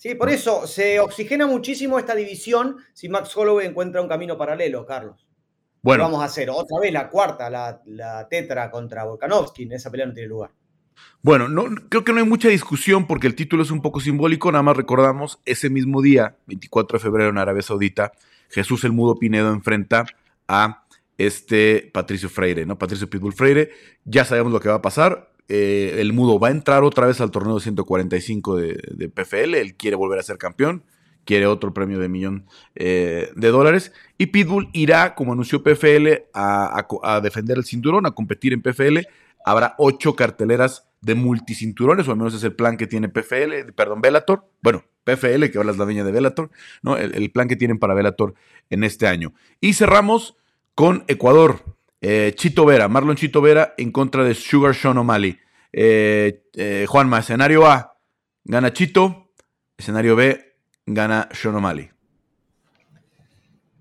Sí, por eso se oxigena muchísimo esta división si Max Holloway encuentra un camino paralelo, Carlos. Bueno. Vamos a hacer otra vez la cuarta, la, tetra contra Volkanovski. En esa pelea no tiene lugar.
Bueno, no, creo que no hay mucha discusión porque el título es un poco simbólico. Nada más recordamos ese mismo día, 24 de febrero en Arabia Saudita, Jesús el Mudo Pinedo enfrenta a este Patricio Freire, ¿no? Patricio Pitbull Freire. Ya sabemos lo que va a pasar. Eh, el Mudo va a entrar otra vez al torneo de 145 de, PFL. Él quiere volver a ser campeón. Quiere otro premio de millón eh, de dólares. Y Pitbull irá, como anunció PFL, a, defender el cinturón, a competir en PFL. Habrá ocho carteleras de multicinturones, o al menos es el plan que tiene PFL, perdón, Bellator. Bueno, PFL, que ahora es la dueña de Bellator, ¿no? El, plan que tienen para Bellator en este año. Y cerramos con Ecuador. Eh, Chito Vera, Marlon Chito Vera en contra de Sugar Sean O'Malley. Eh, eh, Juanma, escenario A, gana Chito. Escenario B, gana Sean O'Malley.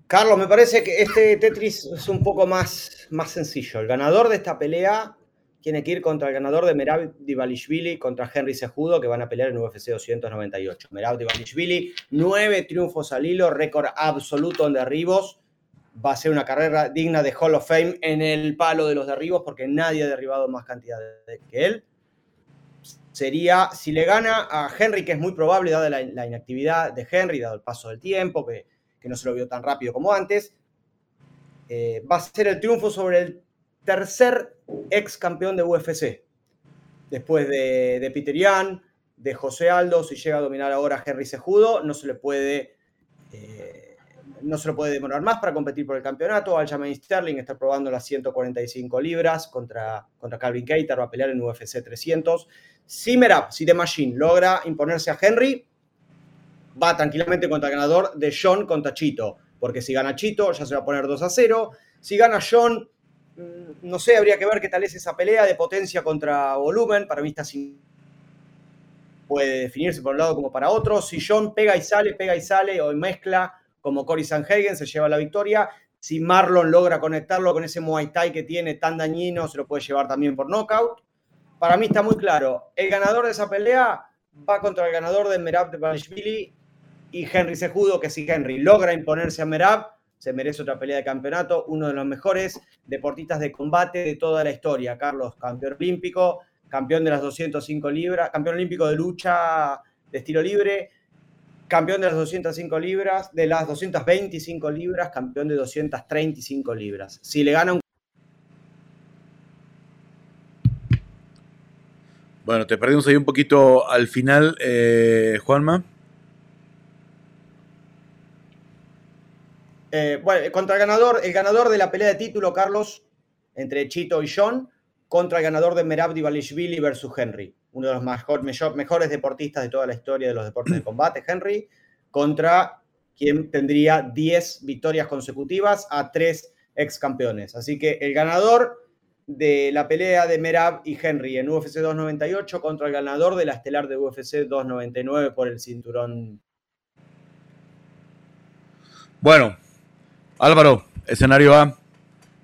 Carlos, me parece que este Tetris es un poco más, más sencillo. El ganador de esta pelea tiene que ir contra el ganador de Merab Divalishvili contra Henry Sejudo, que van a pelear en UFC 298. Merab Divalishvili, nueve triunfos al hilo, récord absoluto en derribos. Va a ser una carrera digna de Hall of Fame en el palo de los derribos, porque nadie ha derribado más cantidad que él. Sería, si le gana a Henry, que es muy probable, dada la, inactividad de Henry, dado el paso del tiempo, que, no se lo vio tan rápido como antes, eh, va a ser el triunfo sobre el tercer ex campeón de UFC. Después de, Peter Yan, de José Aldo, si llega a dominar ahora Henry Sejudo, no se le puede. Eh, no se lo puede demorar más para competir por el campeonato. Aljamain Sterling está probando las 145 libras contra, contra Calvin Keiter, va a pelear en UFC 300. Si Merab, si The Machine logra imponerse a Henry, va tranquilamente contra el ganador de John contra Chito, porque si gana Chito ya se va a poner 2 a 0. Si gana John, Mm, no sé, habría que ver qué tal es esa pelea de potencia contra volumen. Para mí está sin. Puede definirse por un lado como para otro. Si John pega y sale, pega y sale, o mezcla como Cory Sanhagen, se lleva la victoria. Si Marlon logra conectarlo con ese Muay Thai que tiene tan dañino, se lo puede llevar también por knockout. Para mí está muy claro. El ganador de esa pelea va contra el ganador de Merab de Banishvili y Henry Sejudo, que si Henry logra imponerse a Merab, se merece otra pelea de campeonato, uno de los mejores deportistas de combate de toda la historia. Carlos, campeón olímpico, campeón de las 205 libras, campeón olímpico de lucha de estilo libre, campeón de las 205 libras, de las 225 libras, campeón de 235 libras. Si le gana un...
Bueno, te perdimos ahí un poquito al final, eh, Juanma.
Eh, bueno, contra el ganador, el ganador de la pelea de título, Carlos, entre Chito y John, contra el ganador de Merab Divalishvili versus Henry, uno de los mejores deportistas de toda la historia de los deportes de combate, Henry, contra quien tendría 10 victorias consecutivas a tres ex campeones. Así que el ganador de la pelea de Merab y Henry en UFC 298 contra el ganador de la estelar de UFC 299 por el cinturón.
Bueno, Álvaro, escenario A,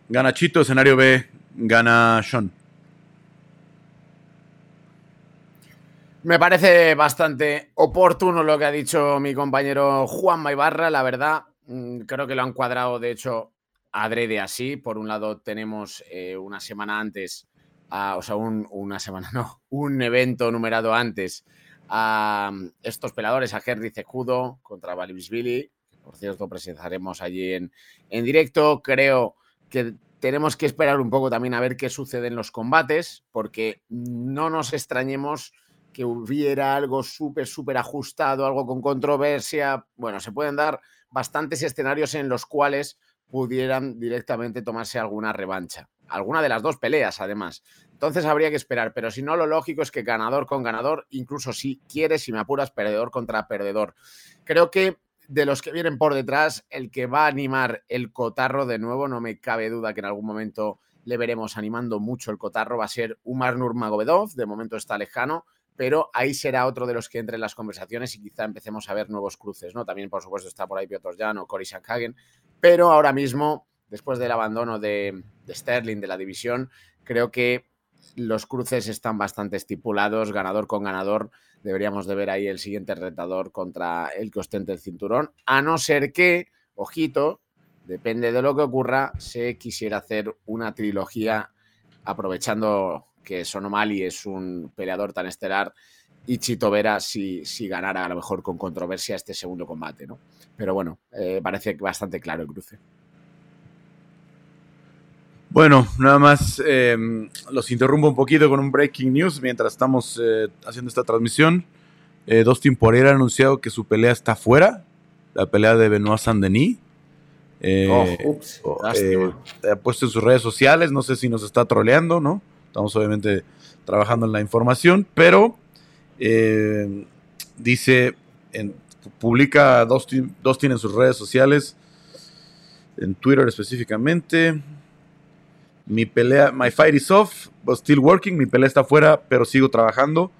gana Chito, escenario B, gana Sean.
Me parece bastante oportuno lo que ha dicho mi compañero Juan Maibarra, la verdad. Mm, creo que lo han cuadrado, de hecho, adrede así. Por un lado, tenemos eh, una semana antes, o sea, una semana, no, un evento numerado antes a estos peladores, a Henry Cejudo contra Billy. Por cierto, presentaremos allí en, en directo. Creo que tenemos que esperar un poco también a ver qué sucede en los combates, porque no nos extrañemos que hubiera algo súper, súper ajustado, algo con controversia. Bueno, se pueden dar bastantes escenarios en los cuales pudieran directamente tomarse alguna revancha. Alguna de las dos peleas, además. Entonces habría que esperar, pero si no, lo lógico es que ganador con ganador, incluso si quieres, si me apuras, perdedor contra perdedor. Creo que de los que vienen por detrás, el que va a animar el cotarro de nuevo, no me cabe duda que en algún momento le veremos animando mucho el cotarro, va a ser Umar Nurmagomedov, de momento está lejano, pero ahí será otro de los que entre en las conversaciones y quizá empecemos a ver nuevos cruces, ¿no? También, por supuesto, está por ahí Piotr Jan o Cory Sanhagen, pero ahora mismo, después del abandono de, de Sterling de la división, creo que los cruces están bastante estipulados, ganador con ganador, deberíamos de ver ahí el siguiente retador contra el que ostente el cinturón, a no ser que, ojito, depende de lo que ocurra, se quisiera hacer una trilogía aprovechando que Sonomali es un peleador tan estelar y Chito Vera si, si ganara a lo mejor con controversia este segundo combate, ¿no? Pero bueno, eh, parece bastante claro el cruce.
Bueno, nada más em, los interrumpo un poquito con un breaking news mientras estamos eh, haciendo esta transmisión. Eh, Dustin Poirier ha anunciado que su pelea está fuera, la pelea de Benoit Saint-Denis. Eh,
oh, ups,
ha puesto en sus redes sociales, no sé si nos está troleando, ¿no? Estamos obviamente trabajando en la información, pero dice, en, publica Dustin, Dustin en sus redes sociales, en Twitter específicamente. Mi pelea, my fight is off, but still working. Mi pelea está fuera, pero sigo trabajando.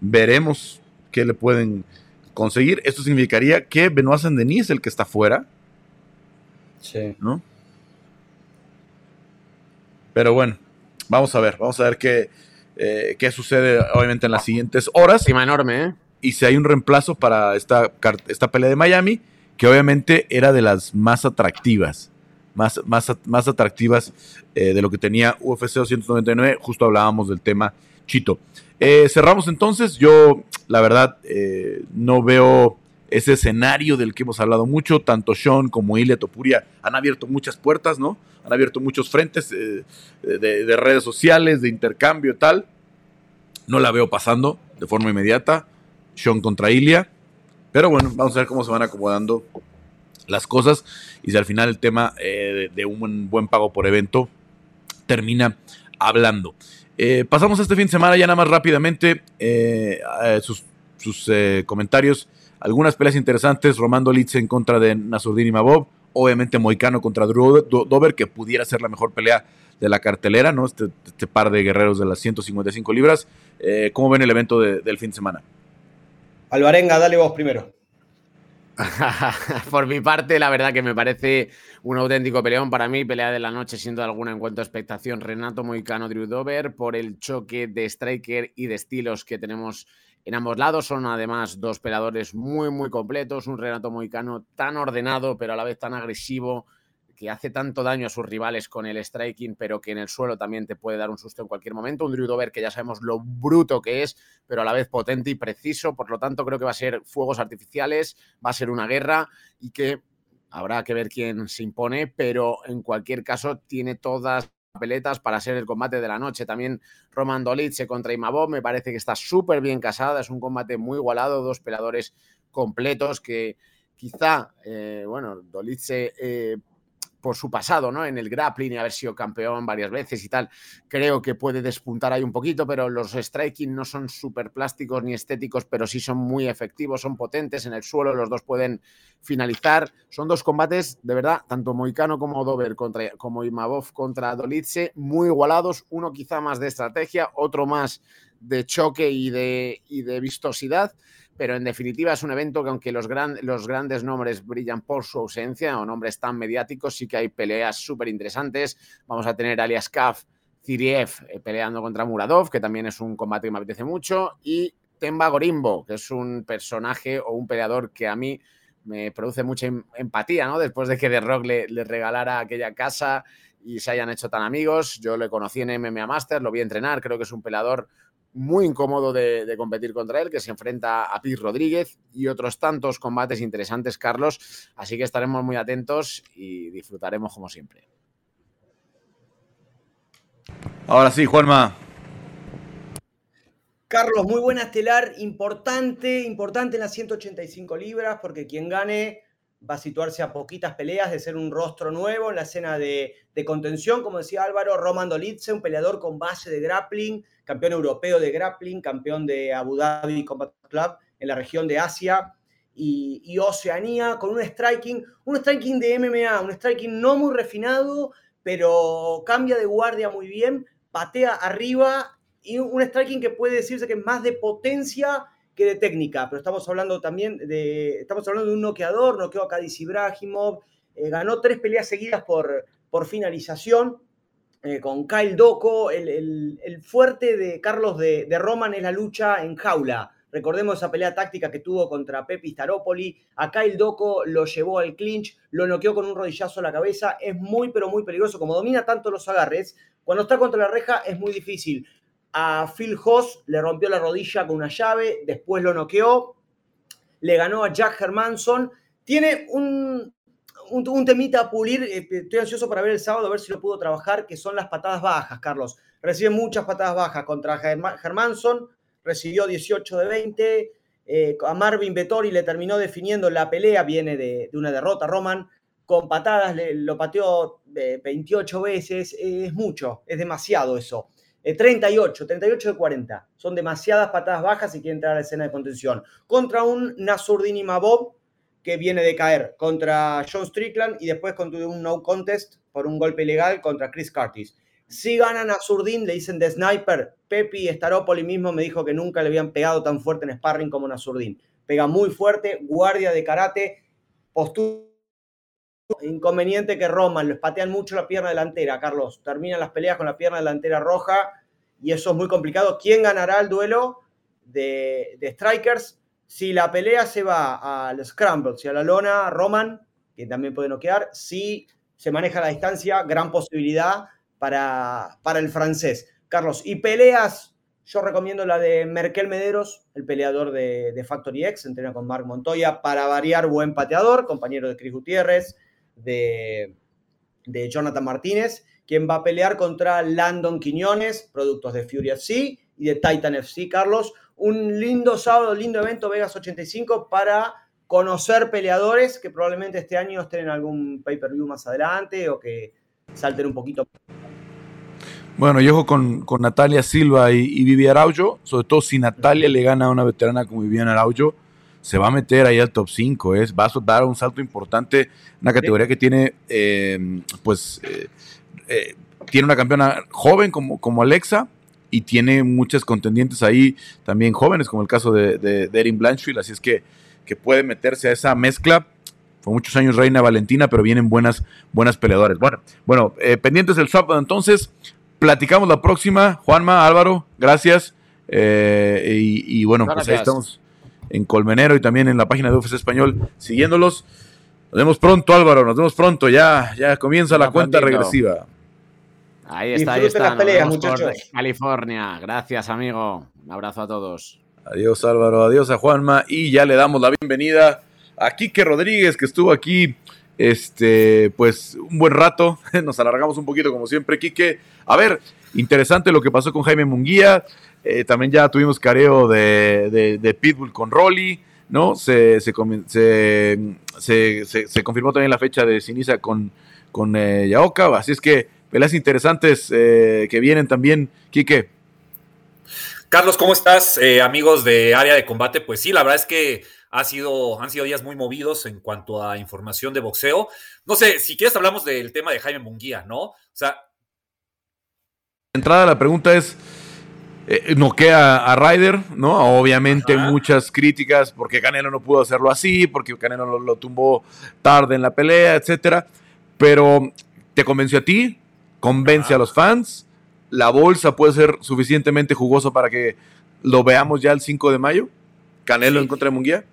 Veremos qué le pueden conseguir. Esto significaría que Benoit Saint-Denis es el que está fuera.
Sí.
¿No? Pero bueno, vamos a ver. Vamos a ver qué, eh, qué sucede, obviamente, en las siguientes horas.
Estima enorme, ¿eh?
Y si hay un reemplazo para esta, esta pelea de Miami, que obviamente era de las más atractivas más, más, atractivas eh, de lo que tenía UFC 299. Justo hablábamos del tema Chito. Eh, cerramos entonces. Yo, la verdad, no veo ese escenario del que hemos hablado mucho. Tanto Sean como Ilia Topuria han abierto muchas puertas, ¿no? Han abierto muchos frentes de, de, redes sociales, de intercambio y tal. No la veo pasando de forma inmediata. Sean contra Ilia. Pero bueno, vamos a ver cómo se van acomodando las cosas y si al final el tema eh, de, un buen pago por evento termina hablando. Eh, pasamos a este fin de semana ya nada más rápidamente eh, sus, comentarios. Algunas peleas interesantes, Romando Litz en contra de Nasurdin y Mabov, obviamente Moicano contra Drew Dover, que pudiera ser la mejor pelea de la cartelera, ¿no? Este, este par de guerreros de las 155 libras. ¿Cómo ven el evento del fin de semana?
Alvarenga, dale vos primero.
Por mi parte, la verdad que me parece un auténtico peleón para mí, pelea de la noche, siendo alguna en cuanto a expectación. Renato Moicano, Drew Dover, por el choque de striker y de estilos que tenemos en ambos lados. Son además dos peleadores muy, muy completos. Un Renato Moicano tan ordenado, pero a la vez tan agresivo que hace tanto daño a sus rivales con el striking, pero que en el suelo también te puede dar un susto en cualquier momento. Un Drew que ya sabemos lo bruto que es, pero a la vez potente y preciso. Por lo tanto, creo que va a ser fuegos artificiales, va a ser una guerra y que habrá que ver quién se impone, pero en cualquier caso tiene todas peletas para ser el combate de la noche. También Roman Dolitze contra Imabov me parece que está súper bien casada, es un combate muy igualado, dos peleadores completos que quizá, eh, bueno, Dolitze eh, por su pasado, ¿no? En el grappling y haber sido campeón varias veces y tal, creo que puede despuntar ahí un poquito, pero los striking no son súper plásticos ni estéticos, pero sí son muy efectivos, son potentes en el suelo, los dos pueden finalizar. Son dos combates, de verdad, tanto Moicano como Dover contra, como Imavov contra Dolitze, muy igualados, uno quizá más de estrategia, otro más de choque y de, y de vistosidad pero en definitiva es un evento que aunque los, los grandes nombres brillan por su ausencia o nombres tan mediáticos, sí que hay peleas súper interesantes. Vamos a tener alias Kaf, Ziriev eh, peleando contra Muradov, que también es un combate que me apetece mucho, y Temba Gorimbo, que es un personaje o un peleador que a mí me produce mucha em, empatía, ¿no? Después de que The Rock le, le regalara aquella casa y se hayan hecho tan amigos. Yo le conocí en MMA Master, lo vi entrenar, creo que es un peleador muy incómodo de, competir contra él, que se enfrenta a Pete Rodríguez y otros tantos combates interesantes, Carlos. Así que estaremos muy atentos y disfrutaremos como siempre.
Ahora sí, Juanma.
Carlos, muy buena estelar, importante, importante en las 185 libras, porque quien gane va a situarse a poquitas peleas de ser un rostro nuevo en la escena de, contención, como decía Álvaro, Roman Dolitze, un peleador con base de grappling, campeón europeo de grappling, campeón de Abu Dhabi Combat Club en la región de Asia y, Oceanía, con un striking, un striking de MMA, un striking no muy refinado, pero cambia de guardia muy bien, patea arriba y un striking que puede decirse que es más de potencia que de técnica, pero estamos hablando también de, estamos hablando de un noqueador, noqueó a Cádiz Ibrahimov, eh, ganó tres peleas seguidas por, por finalización eh, con Kyle Doko, el, fuerte de Carlos de, Roman es la lucha en jaula. Recordemos esa pelea táctica que tuvo contra Pepe Staropoli. A Kyle Doko lo llevó al clinch, lo noqueó con un rodillazo a la cabeza. Es muy, pero muy peligroso. Como domina tanto los agarres, cuando está contra la reja es muy difícil A Phil Hoss le rompió la rodilla con una llave, después lo noqueó, le ganó a Jack Hermanson. Tiene un, un, temita a pulir, eh, estoy ansioso para ver el sábado, a ver si lo pudo trabajar, que son las patadas bajas, Carlos. Recibe muchas patadas bajas contra Hermanson, recibió 18 de 20. Eh, a Marvin Vettori le terminó definiendo la pelea, viene de, una derrota. Roman con patadas lo pateó 28 veces, es mucho, es demasiado eso. 38, eh, 38 de 40. Son demasiadas patadas bajas y quiere entrar a la escena de contención. Contra un Nasurdini Mabob que viene de caer contra John Strickland y después contra un no contest por un golpe ilegal contra Chris Curtis. Si ganan a le dicen de sniper. Pepi Staropoli mismo me dijo que nunca le habían pegado tan fuerte en sparring como a. Pega muy fuerte, guardia de karate, postura. Inconveniente que Roman, les patean mucho la pierna delantera, Carlos. Terminan las peleas con la pierna delantera roja y eso es muy complicado. ¿Quién ganará el duelo de, strikers? Si la pelea se va al scramble, si a la lona, Roman, que también puede noquear. Si se maneja la distancia, gran posibilidad para, para el francés. Carlos, y peleas, yo recomiendo la de Merkel Mederos, el peleador de, Factory X, entrena con Marc Montoya, para variar buen pateador, compañero de Chris Gutiérrez, de, de Jonathan Martínez, quien va a pelear contra Landon Quiñones, productos de Fury FC y de Titan FC, Carlos. Un lindo sábado, lindo evento Vegas 85 para conocer peleadores que probablemente este año estén en algún pay-per-view más adelante o que salten un poquito.
Bueno, yo con, con Natalia Silva y, y, Vivi Araujo, sobre todo si Natalia le gana a una veterana como Viviana Araujo, se va a meter ahí al top 5, es, va a dar un salto importante, una categoría que tiene, eh, pues, eh, eh, tiene una campeona joven como, como Alexa y tiene muchas contendientes ahí también jóvenes, como el caso de, de, Erin Blanchfield, así es que, que puede meterse a esa mezcla fue muchos años Reina Valentina, pero vienen buenas, buenas peleadores. Bueno, bueno eh, pendientes del sábado entonces. Platicamos la próxima. Juanma, Álvaro, gracias. Eh, y, bueno, pues ahí estamos en Colmenero y también en la página de UFC Español siguiéndolos. Nos vemos pronto, Álvaro. Nos vemos pronto. Ya, ya comienza la cuenta regresiva.
Ahí está, ahí está. Muchachos. California. Gracias, amigo. Un abrazo a todos.
Adiós, Álvaro. Adiós a Juanma. Y ya le damos la bienvenida a Quique Rodríguez, que estuvo aquí, este, pues un buen rato. Nos alargamos un poquito, como siempre, Quique. A ver, interesante lo que pasó con Jaime Munguía. Eh, también ya tuvimos careo de, Pitbull con Rolly, ¿no? Se, se, se, confirmó también la fecha de Sinisa con, con eh, Yaoka. Así es que peleas interesantes eh, que vienen también, Quique.
Carlos, ¿cómo estás? amigos de área de combate, pues sí, la verdad es que ha sido, han sido días muy movidos en cuanto a información de boxeo. No sé, si quieres hablamos del tema de Jaime Munguía, ¿no? O sea...
Entrada, la pregunta es, eh, noquea a Ryder, ¿no? Obviamente muchas críticas porque Canelo no pudo hacerlo así, porque Canelo lo, tumbó tarde en la pelea, etcétera. Pero, ¿te convenció a ti? ¿Convence a los fans? ¿La bolsa puede ser suficientemente jugosa para que lo veamos ya el 5 de mayo? ¿Canelo en contra de Munguía?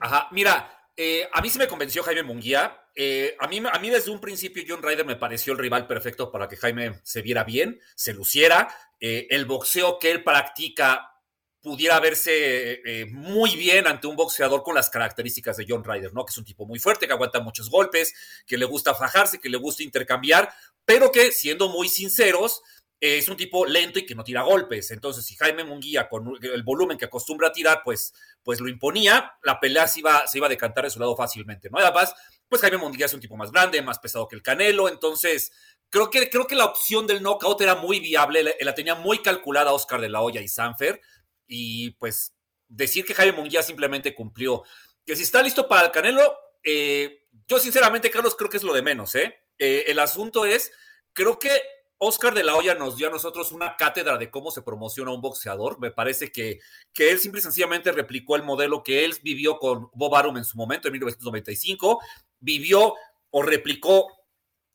Ajá, mira, eh, a mí sí me convenció Jaime Munguía. Eh, a, mí, a mí desde un principio John Ryder me pareció el rival perfecto para que Jaime se viera bien, se luciera. Eh, el boxeo que él practica pudiera verse muy bien ante un boxeador con las características de John Ryder, ¿no? Que es un tipo muy fuerte, que aguanta muchos golpes, que le gusta fajarse, que le gusta intercambiar, pero que, siendo muy sinceros, es un tipo lento y que no tira golpes. Entonces, si Jaime Munguía, con el volumen que acostumbra a tirar, pues, pues lo imponía, la pelea se iba, se iba a decantar de su lado fácilmente. ¿no? Además, pues Jaime Munguía es un tipo más grande, más pesado que el Canelo. Entonces, creo que, creo que la opción del knockout era muy viable. La, tenía muy calculada Oscar de la Hoya y Sanfer. Y pues decir que Jaime Munguía simplemente cumplió. Que si está listo para el Canelo, eh, yo sinceramente, Carlos, creo que es lo de menos. ¿eh? Eh, el asunto es, creo que Oscar de la Hoya nos dio a nosotros una cátedra de cómo se promociona un boxeador. Me parece que, que él simple y sencillamente replicó el modelo que él vivió con Bob Arum en su momento, en 1995. Vivió o replicó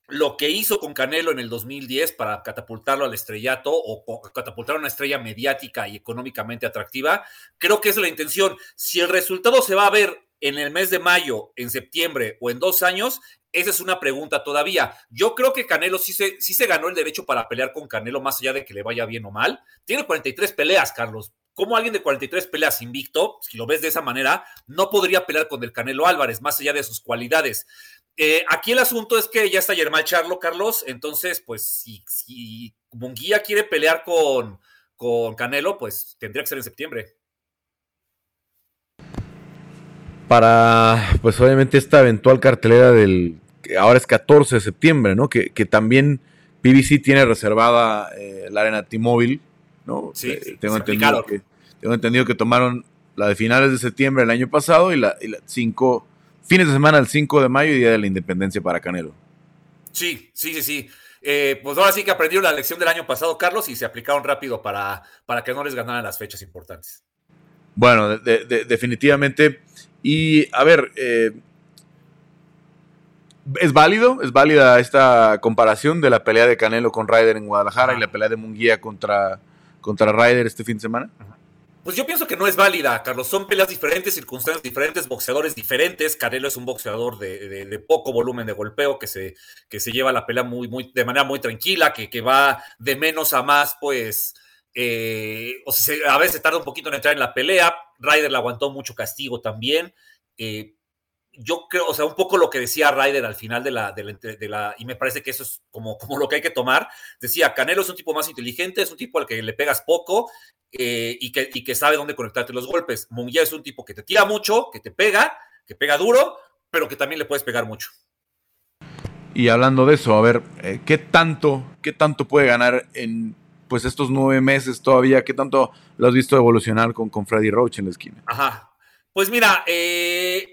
lo que hizo con Canelo en el 2010 para catapultarlo al estrellato o, catapultar a una estrella mediática y económicamente atractiva. Creo que es la intención. Si el resultado se va a ver en el mes de mayo, en septiembre o en dos años, esa es una pregunta todavía. Yo creo que Canelo sí se, sí se ganó el derecho para pelear con Canelo, más allá de que le vaya bien o mal. Tiene 43 peleas, Carlos. ¿Cómo alguien de 43 peleas invicto, si lo ves de esa manera, no podría pelear con el Canelo Álvarez, más allá de sus cualidades? Eh, aquí el asunto es que ya está Germán Charlo, Carlos. Entonces, pues, si, si Munguía quiere pelear con, con Canelo, pues tendría que ser en septiembre
para, pues obviamente, esta eventual cartelera del, ahora es 14 de septiembre, ¿no? Que, también PBC tiene reservada eh, la arena T-Mobile, ¿no?
Sí, eh,
tengo, entendido que, tengo entendido que tomaron la de finales de septiembre del año pasado y la, cinco, fines de semana el 5 de mayo y Día de la Independencia para Canelo.
Sí, sí, sí, sí. Eh, pues ahora sí que aprendieron la lección del año pasado, Carlos, y se aplicaron rápido para, para que no les ganaran las fechas importantes.
Bueno, definitivamente. Y a ver, eh, ¿Es válido? ¿Es válida esta comparación de la pelea de Canelo con Ryder en Guadalajara y la pelea de Munguía contra, contra Ryder este fin de semana?
Pues yo pienso que no es válida, Carlos. Son peleas diferentes, circunstancias diferentes, boxeadores diferentes. Canelo es un boxeador de, poco volumen de golpeo que se, que se lleva la pelea muy, muy, de manera muy tranquila, que, que va de menos a más, pues. Eh, o sea, a veces tarda un poquito en entrar en la pelea. Ryder le aguantó mucho castigo también. Eh, yo creo, o sea, un poco lo que decía Ryder al final de la, de la, y me parece que eso es como, como lo que hay que tomar. Decía, Canelo es un tipo más inteligente, es un tipo al que le pegas poco eh, y, que, y que sabe dónde conectarte los golpes. Munguía es un tipo que te tira mucho, que te pega, que pega duro, pero que también le puedes pegar mucho.
Y hablando de eso, a ver, eh, ¿qué tanto, qué tanto puede ganar en pues estos nueve meses todavía? ¿Qué tanto lo has visto evolucionar con, con Freddy Roach en la esquina?
Ajá. Pues mira, eh,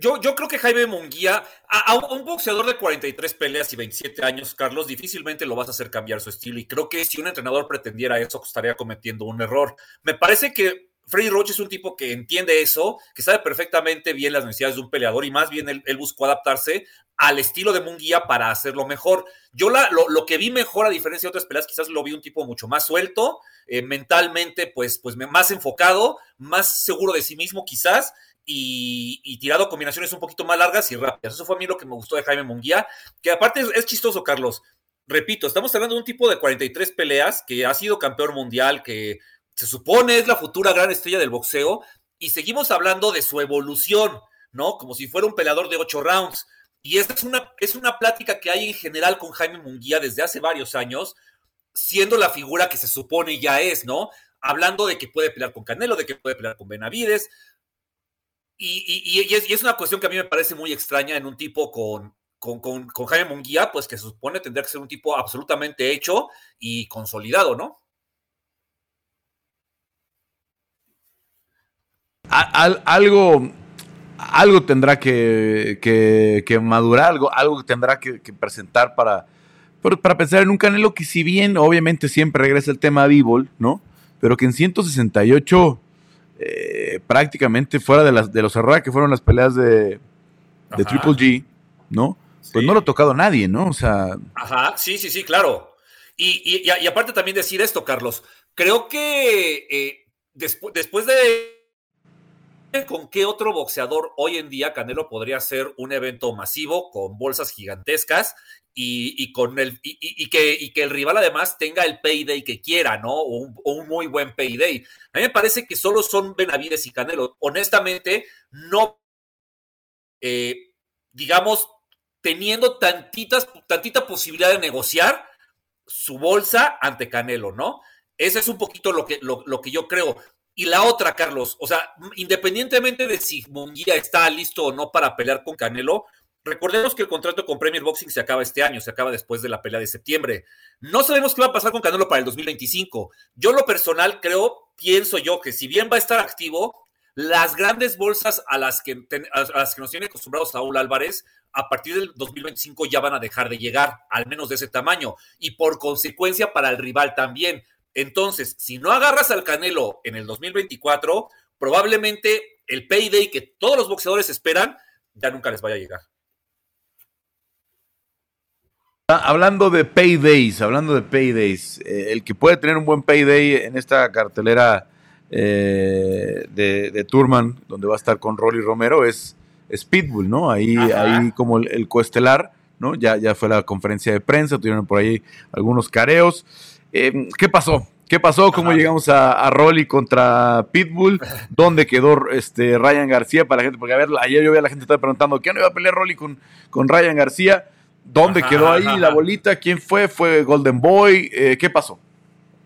yo, yo creo que Jaime Munguía, a, un boxeador de 43 peleas y 27 años, Carlos, difícilmente lo vas a hacer cambiar su estilo. Y creo que si un entrenador pretendiera eso, estaría cometiendo un error. Me parece que Freddy Roach es un tipo que entiende eso, que sabe perfectamente bien las necesidades de un peleador y más bien él, buscó adaptarse al estilo de Munguía para hacerlo mejor. Yo la, lo, que vi mejor, a diferencia de otras peleas, quizás lo vi un tipo mucho más suelto, eh, mentalmente, pues, pues más enfocado, más seguro de sí mismo, quizás, y, tirado combinaciones un poquito más largas y rápidas. Eso fue a mí lo que me gustó de Jaime Munguía, que aparte es, chistoso, Carlos. Repito, estamos hablando de un tipo de 43 peleas que ha sido campeón mundial, que se supone es la futura gran estrella del boxeo, y seguimos hablando de su evolución, ¿no? Como si fuera un peleador de 8 rounds. Y esta es una, es una plática que hay en general con Jaime Munguía desde hace varios años, siendo la figura que se supone ya es, ¿no? Hablando de que puede pelear con Canelo, de que puede pelear con Benavides, y, es, una cuestión que a mí me parece muy extraña en un tipo con, con, Jaime Munguía, pues que se supone tendría que ser un tipo absolutamente hecho y consolidado, ¿no?
algo, algo tendrá que, que, madurar, algo, algo tendrá que, presentar para, para pensar en un Canelo que si bien obviamente siempre regresa el tema Bivol, ¿no? Pero que en 168 eh, prácticamente fuera de, las, de los errores que fueron las peleas de, Triple G, ¿no? Pues no lo ha tocado nadie, ¿no? O sea.
Ajá, sí, sí, sí, claro. Y, y, aparte también decir esto, Carlos. Creo que eh, después de. ¿Con qué otro boxeador hoy en día Canelo podría ser un evento masivo con bolsas gigantescas y, con el, y, que, el rival además tenga el payday que quiera, ¿no? O un, muy buen payday. A mí me parece que solo son Benavides y Canelo. Honestamente, no, eh, digamos, teniendo tantitas, tantita posibilidad de negociar su bolsa ante Canelo, ¿no? Ese es un poquito lo que, lo, lo que yo creo. Y la otra, Carlos, o sea, independientemente de si Munguía está listo o no para pelear con Canelo, Recordemos que el contrato con Premier Boxing se acaba este año, se acaba después de la pelea de septiembre. No sabemos qué va a pasar con Canelo para el 2025. Yo lo personal creo, pienso yo que si bien va a estar activo, las grandes bolsas a las que, a las que nos tiene acostumbrados Saúl Álvarez, a partir del 2025 ya van a dejar de llegar, al menos de ese tamaño, y por consecuencia para el rival también. Entonces, si no agarras al Canelo en el 2024, probablemente el payday que todos los boxeadores esperan ya nunca les vaya a llegar.
Ah, hablando de paydays, hablando de paydays, eh, el que puede tener un buen payday en esta cartelera eh, de, de Turman, donde va a estar con Rolly Romero, es, es Pitbull, ¿no? Ahí, ahí como el, el, coestelar, ¿no? Ya, ya fue la conferencia de prensa, tuvieron por ahí algunos careos. Eh, ¿Qué pasó? ¿Qué pasó? ¿Cómo llegamos a, a, Rolly contra Pitbull? ¿Dónde quedó este Ryan García para la gente? Porque a ver, ayer yo vi a la gente estaba preguntando, ¿qué no iba a pelear Rolly con, con Ryan García? ¿Dónde ajá, quedó ahí ajá. la bolita? ¿Quién fue? ¿Fue Golden Boy? Eh, ¿Qué pasó?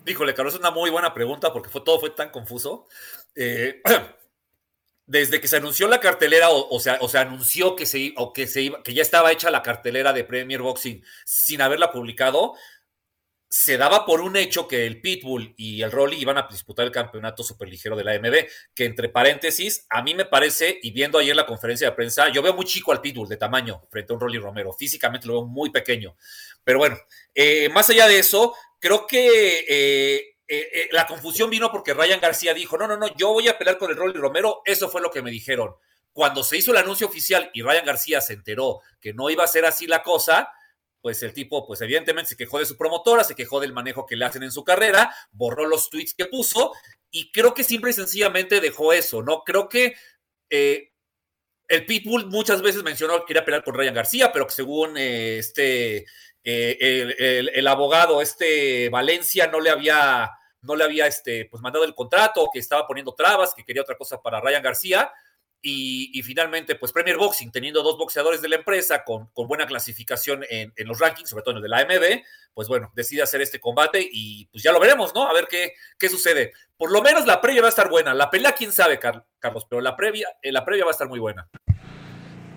Híjole, Carlos, es una muy buena pregunta porque fue, todo fue tan confuso. Eh, desde que se anunció la cartelera, o, o, sea, o se anunció que, se, o que, se iba, que ya estaba hecha la cartelera de Premier Boxing sin haberla publicado, se daba por un hecho que el Pitbull y el Rolly iban a disputar el campeonato superligero de la AMB, que entre paréntesis, a mí me parece, y viendo ayer la conferencia de prensa, yo veo muy chico al Pitbull de tamaño frente a un Rolly Romero, físicamente lo veo muy pequeño, pero bueno, eh, más allá de eso, creo que eh, eh, la confusión vino porque Ryan García dijo, no, no, no, yo voy a pelear con el Rolly Romero, eso fue lo que me dijeron. Cuando se hizo el anuncio oficial y Ryan García se enteró que no iba a ser así la cosa, pues el tipo, pues evidentemente se quejó de su promotora, se quejó del manejo que le hacen en su carrera, borró los tweets que puso y creo que simple y sencillamente dejó eso, ¿no? Creo que eh, el Pitbull muchas veces mencionó que quería pelear con Ryan García, pero que según eh, este, eh, el, el, el, abogado, este Valencia, no le había, no le había este, pues mandado el contrato, que estaba poniendo trabas, que quería otra cosa para Ryan García. Y, y, finalmente, pues Premier Boxing, teniendo dos boxeadores de la empresa con, con buena clasificación en, en, los rankings, sobre todo en el de la AMB, pues bueno, decide hacer este combate y pues ya lo veremos, ¿no? A ver qué, qué sucede. Por lo menos la previa va a estar buena. La pelea, quién sabe, Carlos, pero la previa, eh, la previa va a estar muy buena.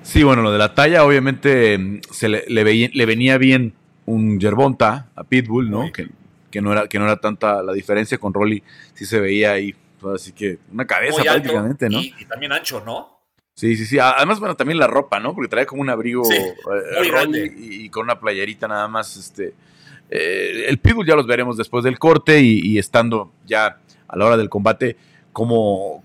Sí, bueno, lo de la talla, obviamente mm, se le, le, veía, le venía bien un Yerbonta a Pitbull, ¿no? Que, que, no era, que no era tanta la diferencia con Rolly, sí se veía ahí Así que una cabeza
Muy
prácticamente, ¿no?
Y, y, también ancho, ¿no?
Sí, sí, sí. Además, bueno, también la ropa, ¿no? Porque trae como un abrigo
sí,
eh, y, y, con una playerita nada más. Este, eh, el Pitbull ya los veremos después del corte y, y, estando ya a la hora del combate, cómo,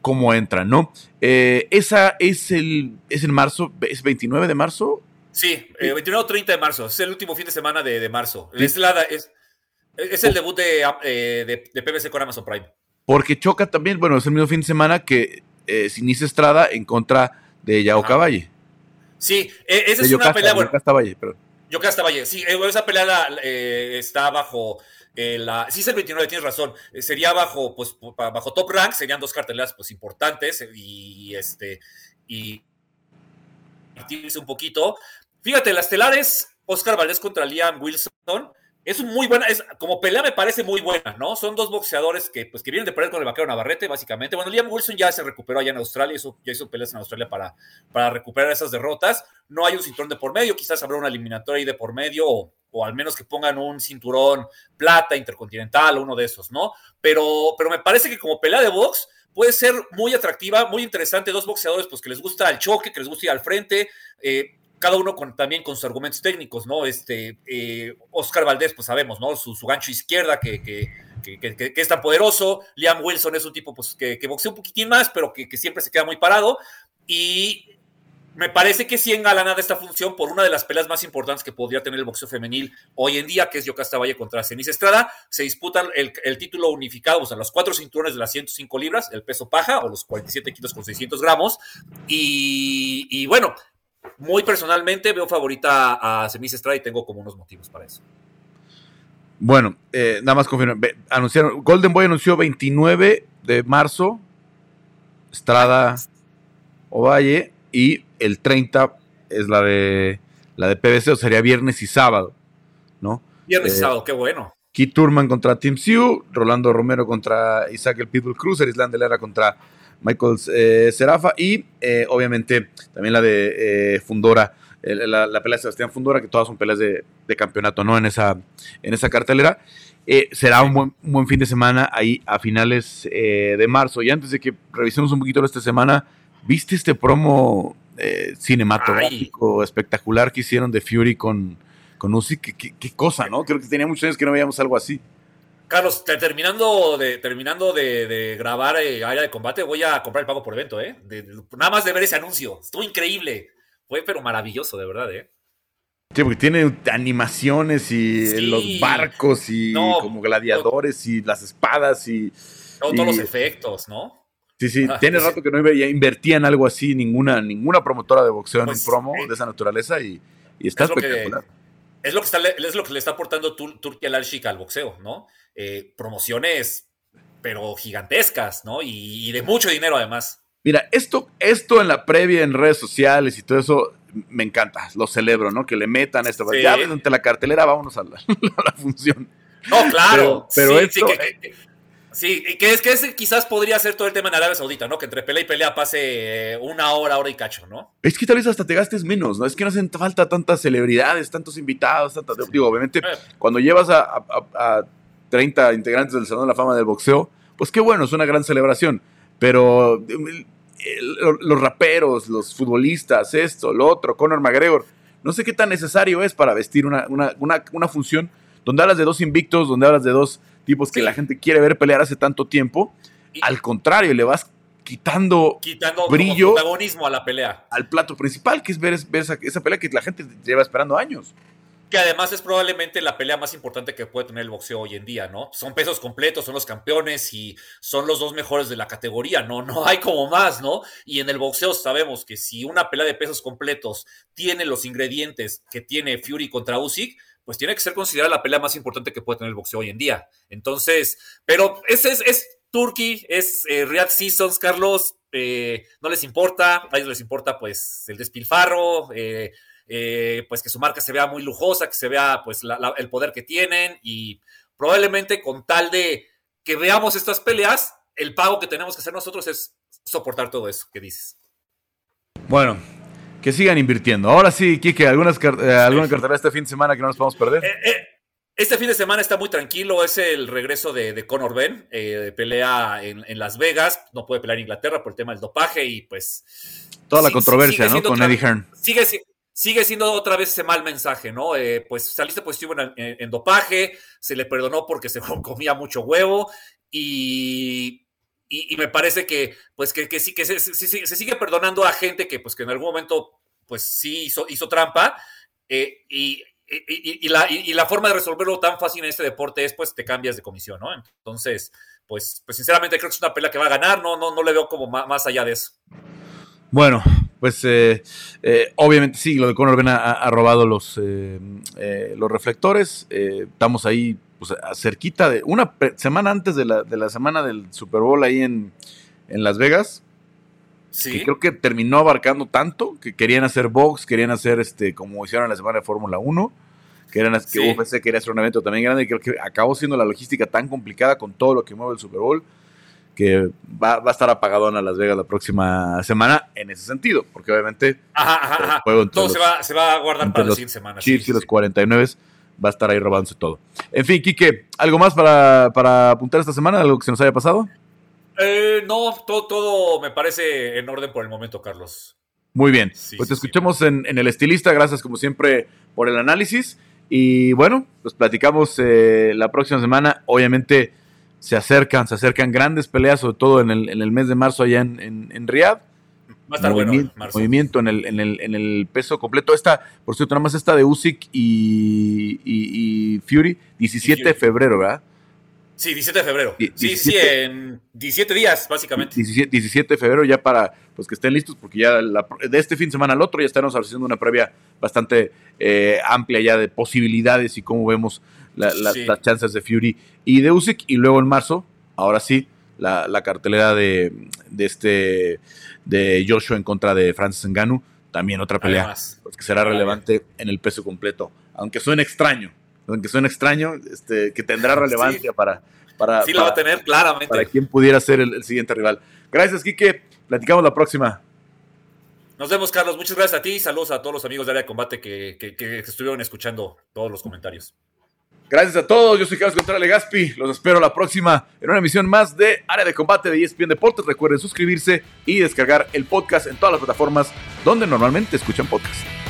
cómo entran, ¿no? Eh, esa es el, es en marzo, es 29 de marzo.
Sí, eh, 29 o 30 de marzo. Es el último fin de semana de, de marzo. Es, la, es, es, el debut de, eh, de, de PBC con Amazon Prime.
Porque choca también, bueno, es el mismo fin de semana que eh, Sinise Estrada en contra de Yao Caballe.
Sí, eh, esa es Yocasta, una pelea. Bueno,
Yocasta Valle, perdón.
Yocasta Valle, sí, eh, esa pelea la, eh, está bajo la. Sí, es el 29, tienes razón. sería bajo, pues, bajo top rank, serían dos carteleras pues importantes y este. Y. un poquito. Fíjate, las telares, Oscar Valdés contra Liam Wilson es muy buena, es, como pelea me parece muy buena, ¿no? Son dos boxeadores que, pues, que vienen de perder con el vaquero Navarrete, básicamente. Bueno, Liam Wilson ya se recuperó allá en Australia, hizo, ya hizo peleas en Australia para, para recuperar esas derrotas. No hay un cinturón de por medio, quizás habrá una eliminatoria ahí de por medio, o, al menos que pongan un cinturón plata, intercontinental, o uno de esos, ¿no? Pero, pero me parece que como pelea de box puede ser muy atractiva, muy interesante. Dos boxeadores, pues, que les gusta el choque, que les gusta ir al frente. Eh, cada uno también con sus argumentos técnicos, ¿no? Este, eh, Oscar Valdés, pues sabemos, ¿no? Su, su gancho izquierda que, que, que, es tan poderoso. Liam Wilson es un tipo pues, que, boxea un poquitín más, pero que, siempre se queda muy parado. Y me parece que sí engalana de esta función por una de las peleas más importantes que podría tener el boxeo femenil hoy en día, que es Yocasta Valle contra Cenis Estrada. Se disputa el, título unificado, o sea, los cuatro cinturones de las 105 libras, el peso paja, o los 47 kilos con 600 gramos. Y bueno, muy personalmente veo favorita a Semis Estrada y tengo como unos motivos para eso.
Bueno, eh, nada más confirmo. Anunciaron, Golden Boy anunció 29 de marzo, Estrada Ovalle, y el 30 es la de la de PBC, o sería viernes y sábado, ¿no?
Viernes y eh, sábado, qué bueno.
Keith Turman contra Tim Siu, Rolando Romero contra Isaac el Pitbull Cruiser, Island de Lera contra Michael eh, Serafa y eh, obviamente también la de eh, Fundora, la, la, pelea de Sebastián Fundora, que todas son peleas de, de campeonato, ¿no? En esa, en esa cartelera. Eh, será un buen, un buen, fin de semana ahí a finales de marzo. Y antes de que revisemos un poquito esta semana, ¿viste este promo cinematográfico Ay. espectacular que hicieron de Fury con, con Uzi? ¿Qué, qué, qué cosa, ¿no? Creo que tenía muchos años que no veíamos algo así.
Carlos, terminando de, terminando de, de grabar eh, área de combate, voy a comprar el pago por evento, ¿eh? De, nada más de ver ese anuncio. Estuvo increíble. Fue pero maravilloso, de verdad, ¿eh?
Sí, porque tiene animaciones y sí. los barcos y no, como gladiadores y las espadas y...
todos los efectos, ¿no?
Sí, sí, ah, tiene rato que no invertía en algo así ninguna, ninguna promotora de boxeo en un pues, promo de esa naturaleza y, está espectacular.
Es, lo que está, es lo que le está aportando Turquía al al boxeo, ¿no? Eh, promociones, pero gigantescas, ¿no? Y, de mucho dinero además.
Mira, esto, esto en la previa, en redes sociales y todo eso, me encanta, lo celebro, ¿no? Que le metan esto. Ya ante la cartelera, vámonos a la, función.
No, claro. Pero, esto, Sí, que es que ese quizás podría ser todo el tema en Arabia Saudita, ¿no? Que entre pelea y pelea pase una hora, hora y cacho, ¿no?
Es que tal vez hasta te gastes menos, ¿no? Es que no hacen falta tantas celebridades, tantos invitados, tantas... Digo, obviamente, eh. cuando llevas a, 30 integrantes del Salón de la Fama del Boxeo, pues qué bueno, es una gran celebración. Pero los raperos, los futbolistas, esto, lo otro, Conor McGregor, no sé qué tan necesario es para vestir una, una, una, una función donde hablas de dos invictos, donde hablas de dos tipos que la gente quiere ver pelear hace tanto tiempo. Al contrario, le vas quitando,
quitando
brillo
protagonismo a la pelea.
Al plato principal, que es ver, esa, pelea que la gente lleva esperando años.
Que además es probablemente la pelea más importante que puede tener el boxeo hoy en día, ¿no? Son pesos completos, son los campeones y son los dos mejores de la categoría, ¿no? No hay como más, ¿no? Y en el boxeo sabemos que si una pelea de pesos completos tiene los ingredientes que tiene Fury contra Usyk, pues tiene que ser considerada la pelea más importante que puede tener el boxeo hoy en día. Entonces, pero ese es, es Turkey, es eh, Riyadh Seasons, Carlos, eh, no les importa, a ellos les importa pues el despilfarro, eh, pues que su marca se vea muy lujosa, que se vea pues el poder que tienen y probablemente con tal de que veamos estas peleas, el pago que tenemos que hacer nosotros es soportar todo eso que dices.
Bueno, que sigan invirtiendo. Ahora sí, Kike, ¿algunas, eh, ¿alguna cartera este fin de semana que no nos podemos perder?
Eh, eh, este fin de semana está muy tranquilo, es el regreso de, Conor Ben, pelea en, Las Vegas, no puede pelear en Inglaterra por el tema del dopaje y pues...
Toda la controversia, ¿no? Con Eddie Hearn.
Sigue, sigue siendo otra vez ese mal mensaje, ¿no? pues saliste positivo en, en, dopaje, se le perdonó porque se comía mucho huevo y y, me parece que, pues, que, sí, que se, sigue perdonando a gente que, pues, que en algún momento, pues, sí hizo, hizo trampa. Eh, y, la, y, la, forma de resolverlo tan fácil en este deporte es, pues, te cambias de comisión, ¿no? Entonces, pues, pues sinceramente creo que es una pelea que va a ganar, no, no, no le veo como más, allá de eso.
Bueno, pues eh, eh, obviamente sí, lo de Conor Ben ha, robado los, los reflectores. estamos ahí pues, cerquita de una semana antes de la, de la semana del Super Bowl ahí en, Las Vegas. Sí. Que creo que terminó abarcando tanto que querían hacer box, querían hacer este como hicieron la semana de Fórmula 1, que, eran, que UFC quería hacer un evento también grande y creo que acabó siendo la logística tan complicada con todo lo que mueve el Super Bowl que va, va a estar apagadona Las Vegas la próxima semana en ese sentido, porque obviamente
ajá, todo se, va, se, va, a guardar para los siguiente semana.
Chiefs y los 49 va a estar ahí robándose todo. En fin, Quique, ¿algo más para, para apuntar esta semana? ¿Algo que se nos haya pasado?
Eh, no, todo, todo me parece en orden por el momento, Carlos.
Muy bien, pues te escuchemos en, el estilista, gracias como siempre por el análisis. Y bueno, pues platicamos eh, la próxima semana. Obviamente se acercan, se acercan grandes peleas, sobre todo en el, en el mes de marzo allá en, en, en Riyadh movimiento, movimiento en el, en, el, en el peso completo. Esta, por cierto, nada más esta de Usyk y, Fury, 17 de febrero, ¿verdad?
Sí, 17 de febrero. sí, sí, en 17 días, básicamente.
17, de febrero ya para pues que estén listos, porque ya de este fin de semana al otro ya estaremos haciendo una previa bastante eh, amplia ya de posibilidades y cómo vemos las chances de Fury y de Usyk. Y luego en marzo, ahora sí, la, la cartelera de, de este de Joshua en contra de Francis Ngannou, también otra pelea que será relevante en el peso completo, aunque suene extraño, aunque suene extraño, este, que tendrá relevancia para, para,
sí, va a tener claramente.
Para quien pudiera ser el, siguiente rival. Gracias, Quique. Platicamos la próxima.
Nos vemos, Carlos. Muchas gracias a ti y saludos a todos los amigos de área de combate que estuvieron escuchando todos los comentarios.
Gracias a todos, yo soy Carlos Contreras Gaspi. Los espero la próxima en una emisión más de Área de Combate de ESPN Deportes. Recuerden suscribirse y descargar el podcast en todas las plataformas donde normalmente escuchan podcasts.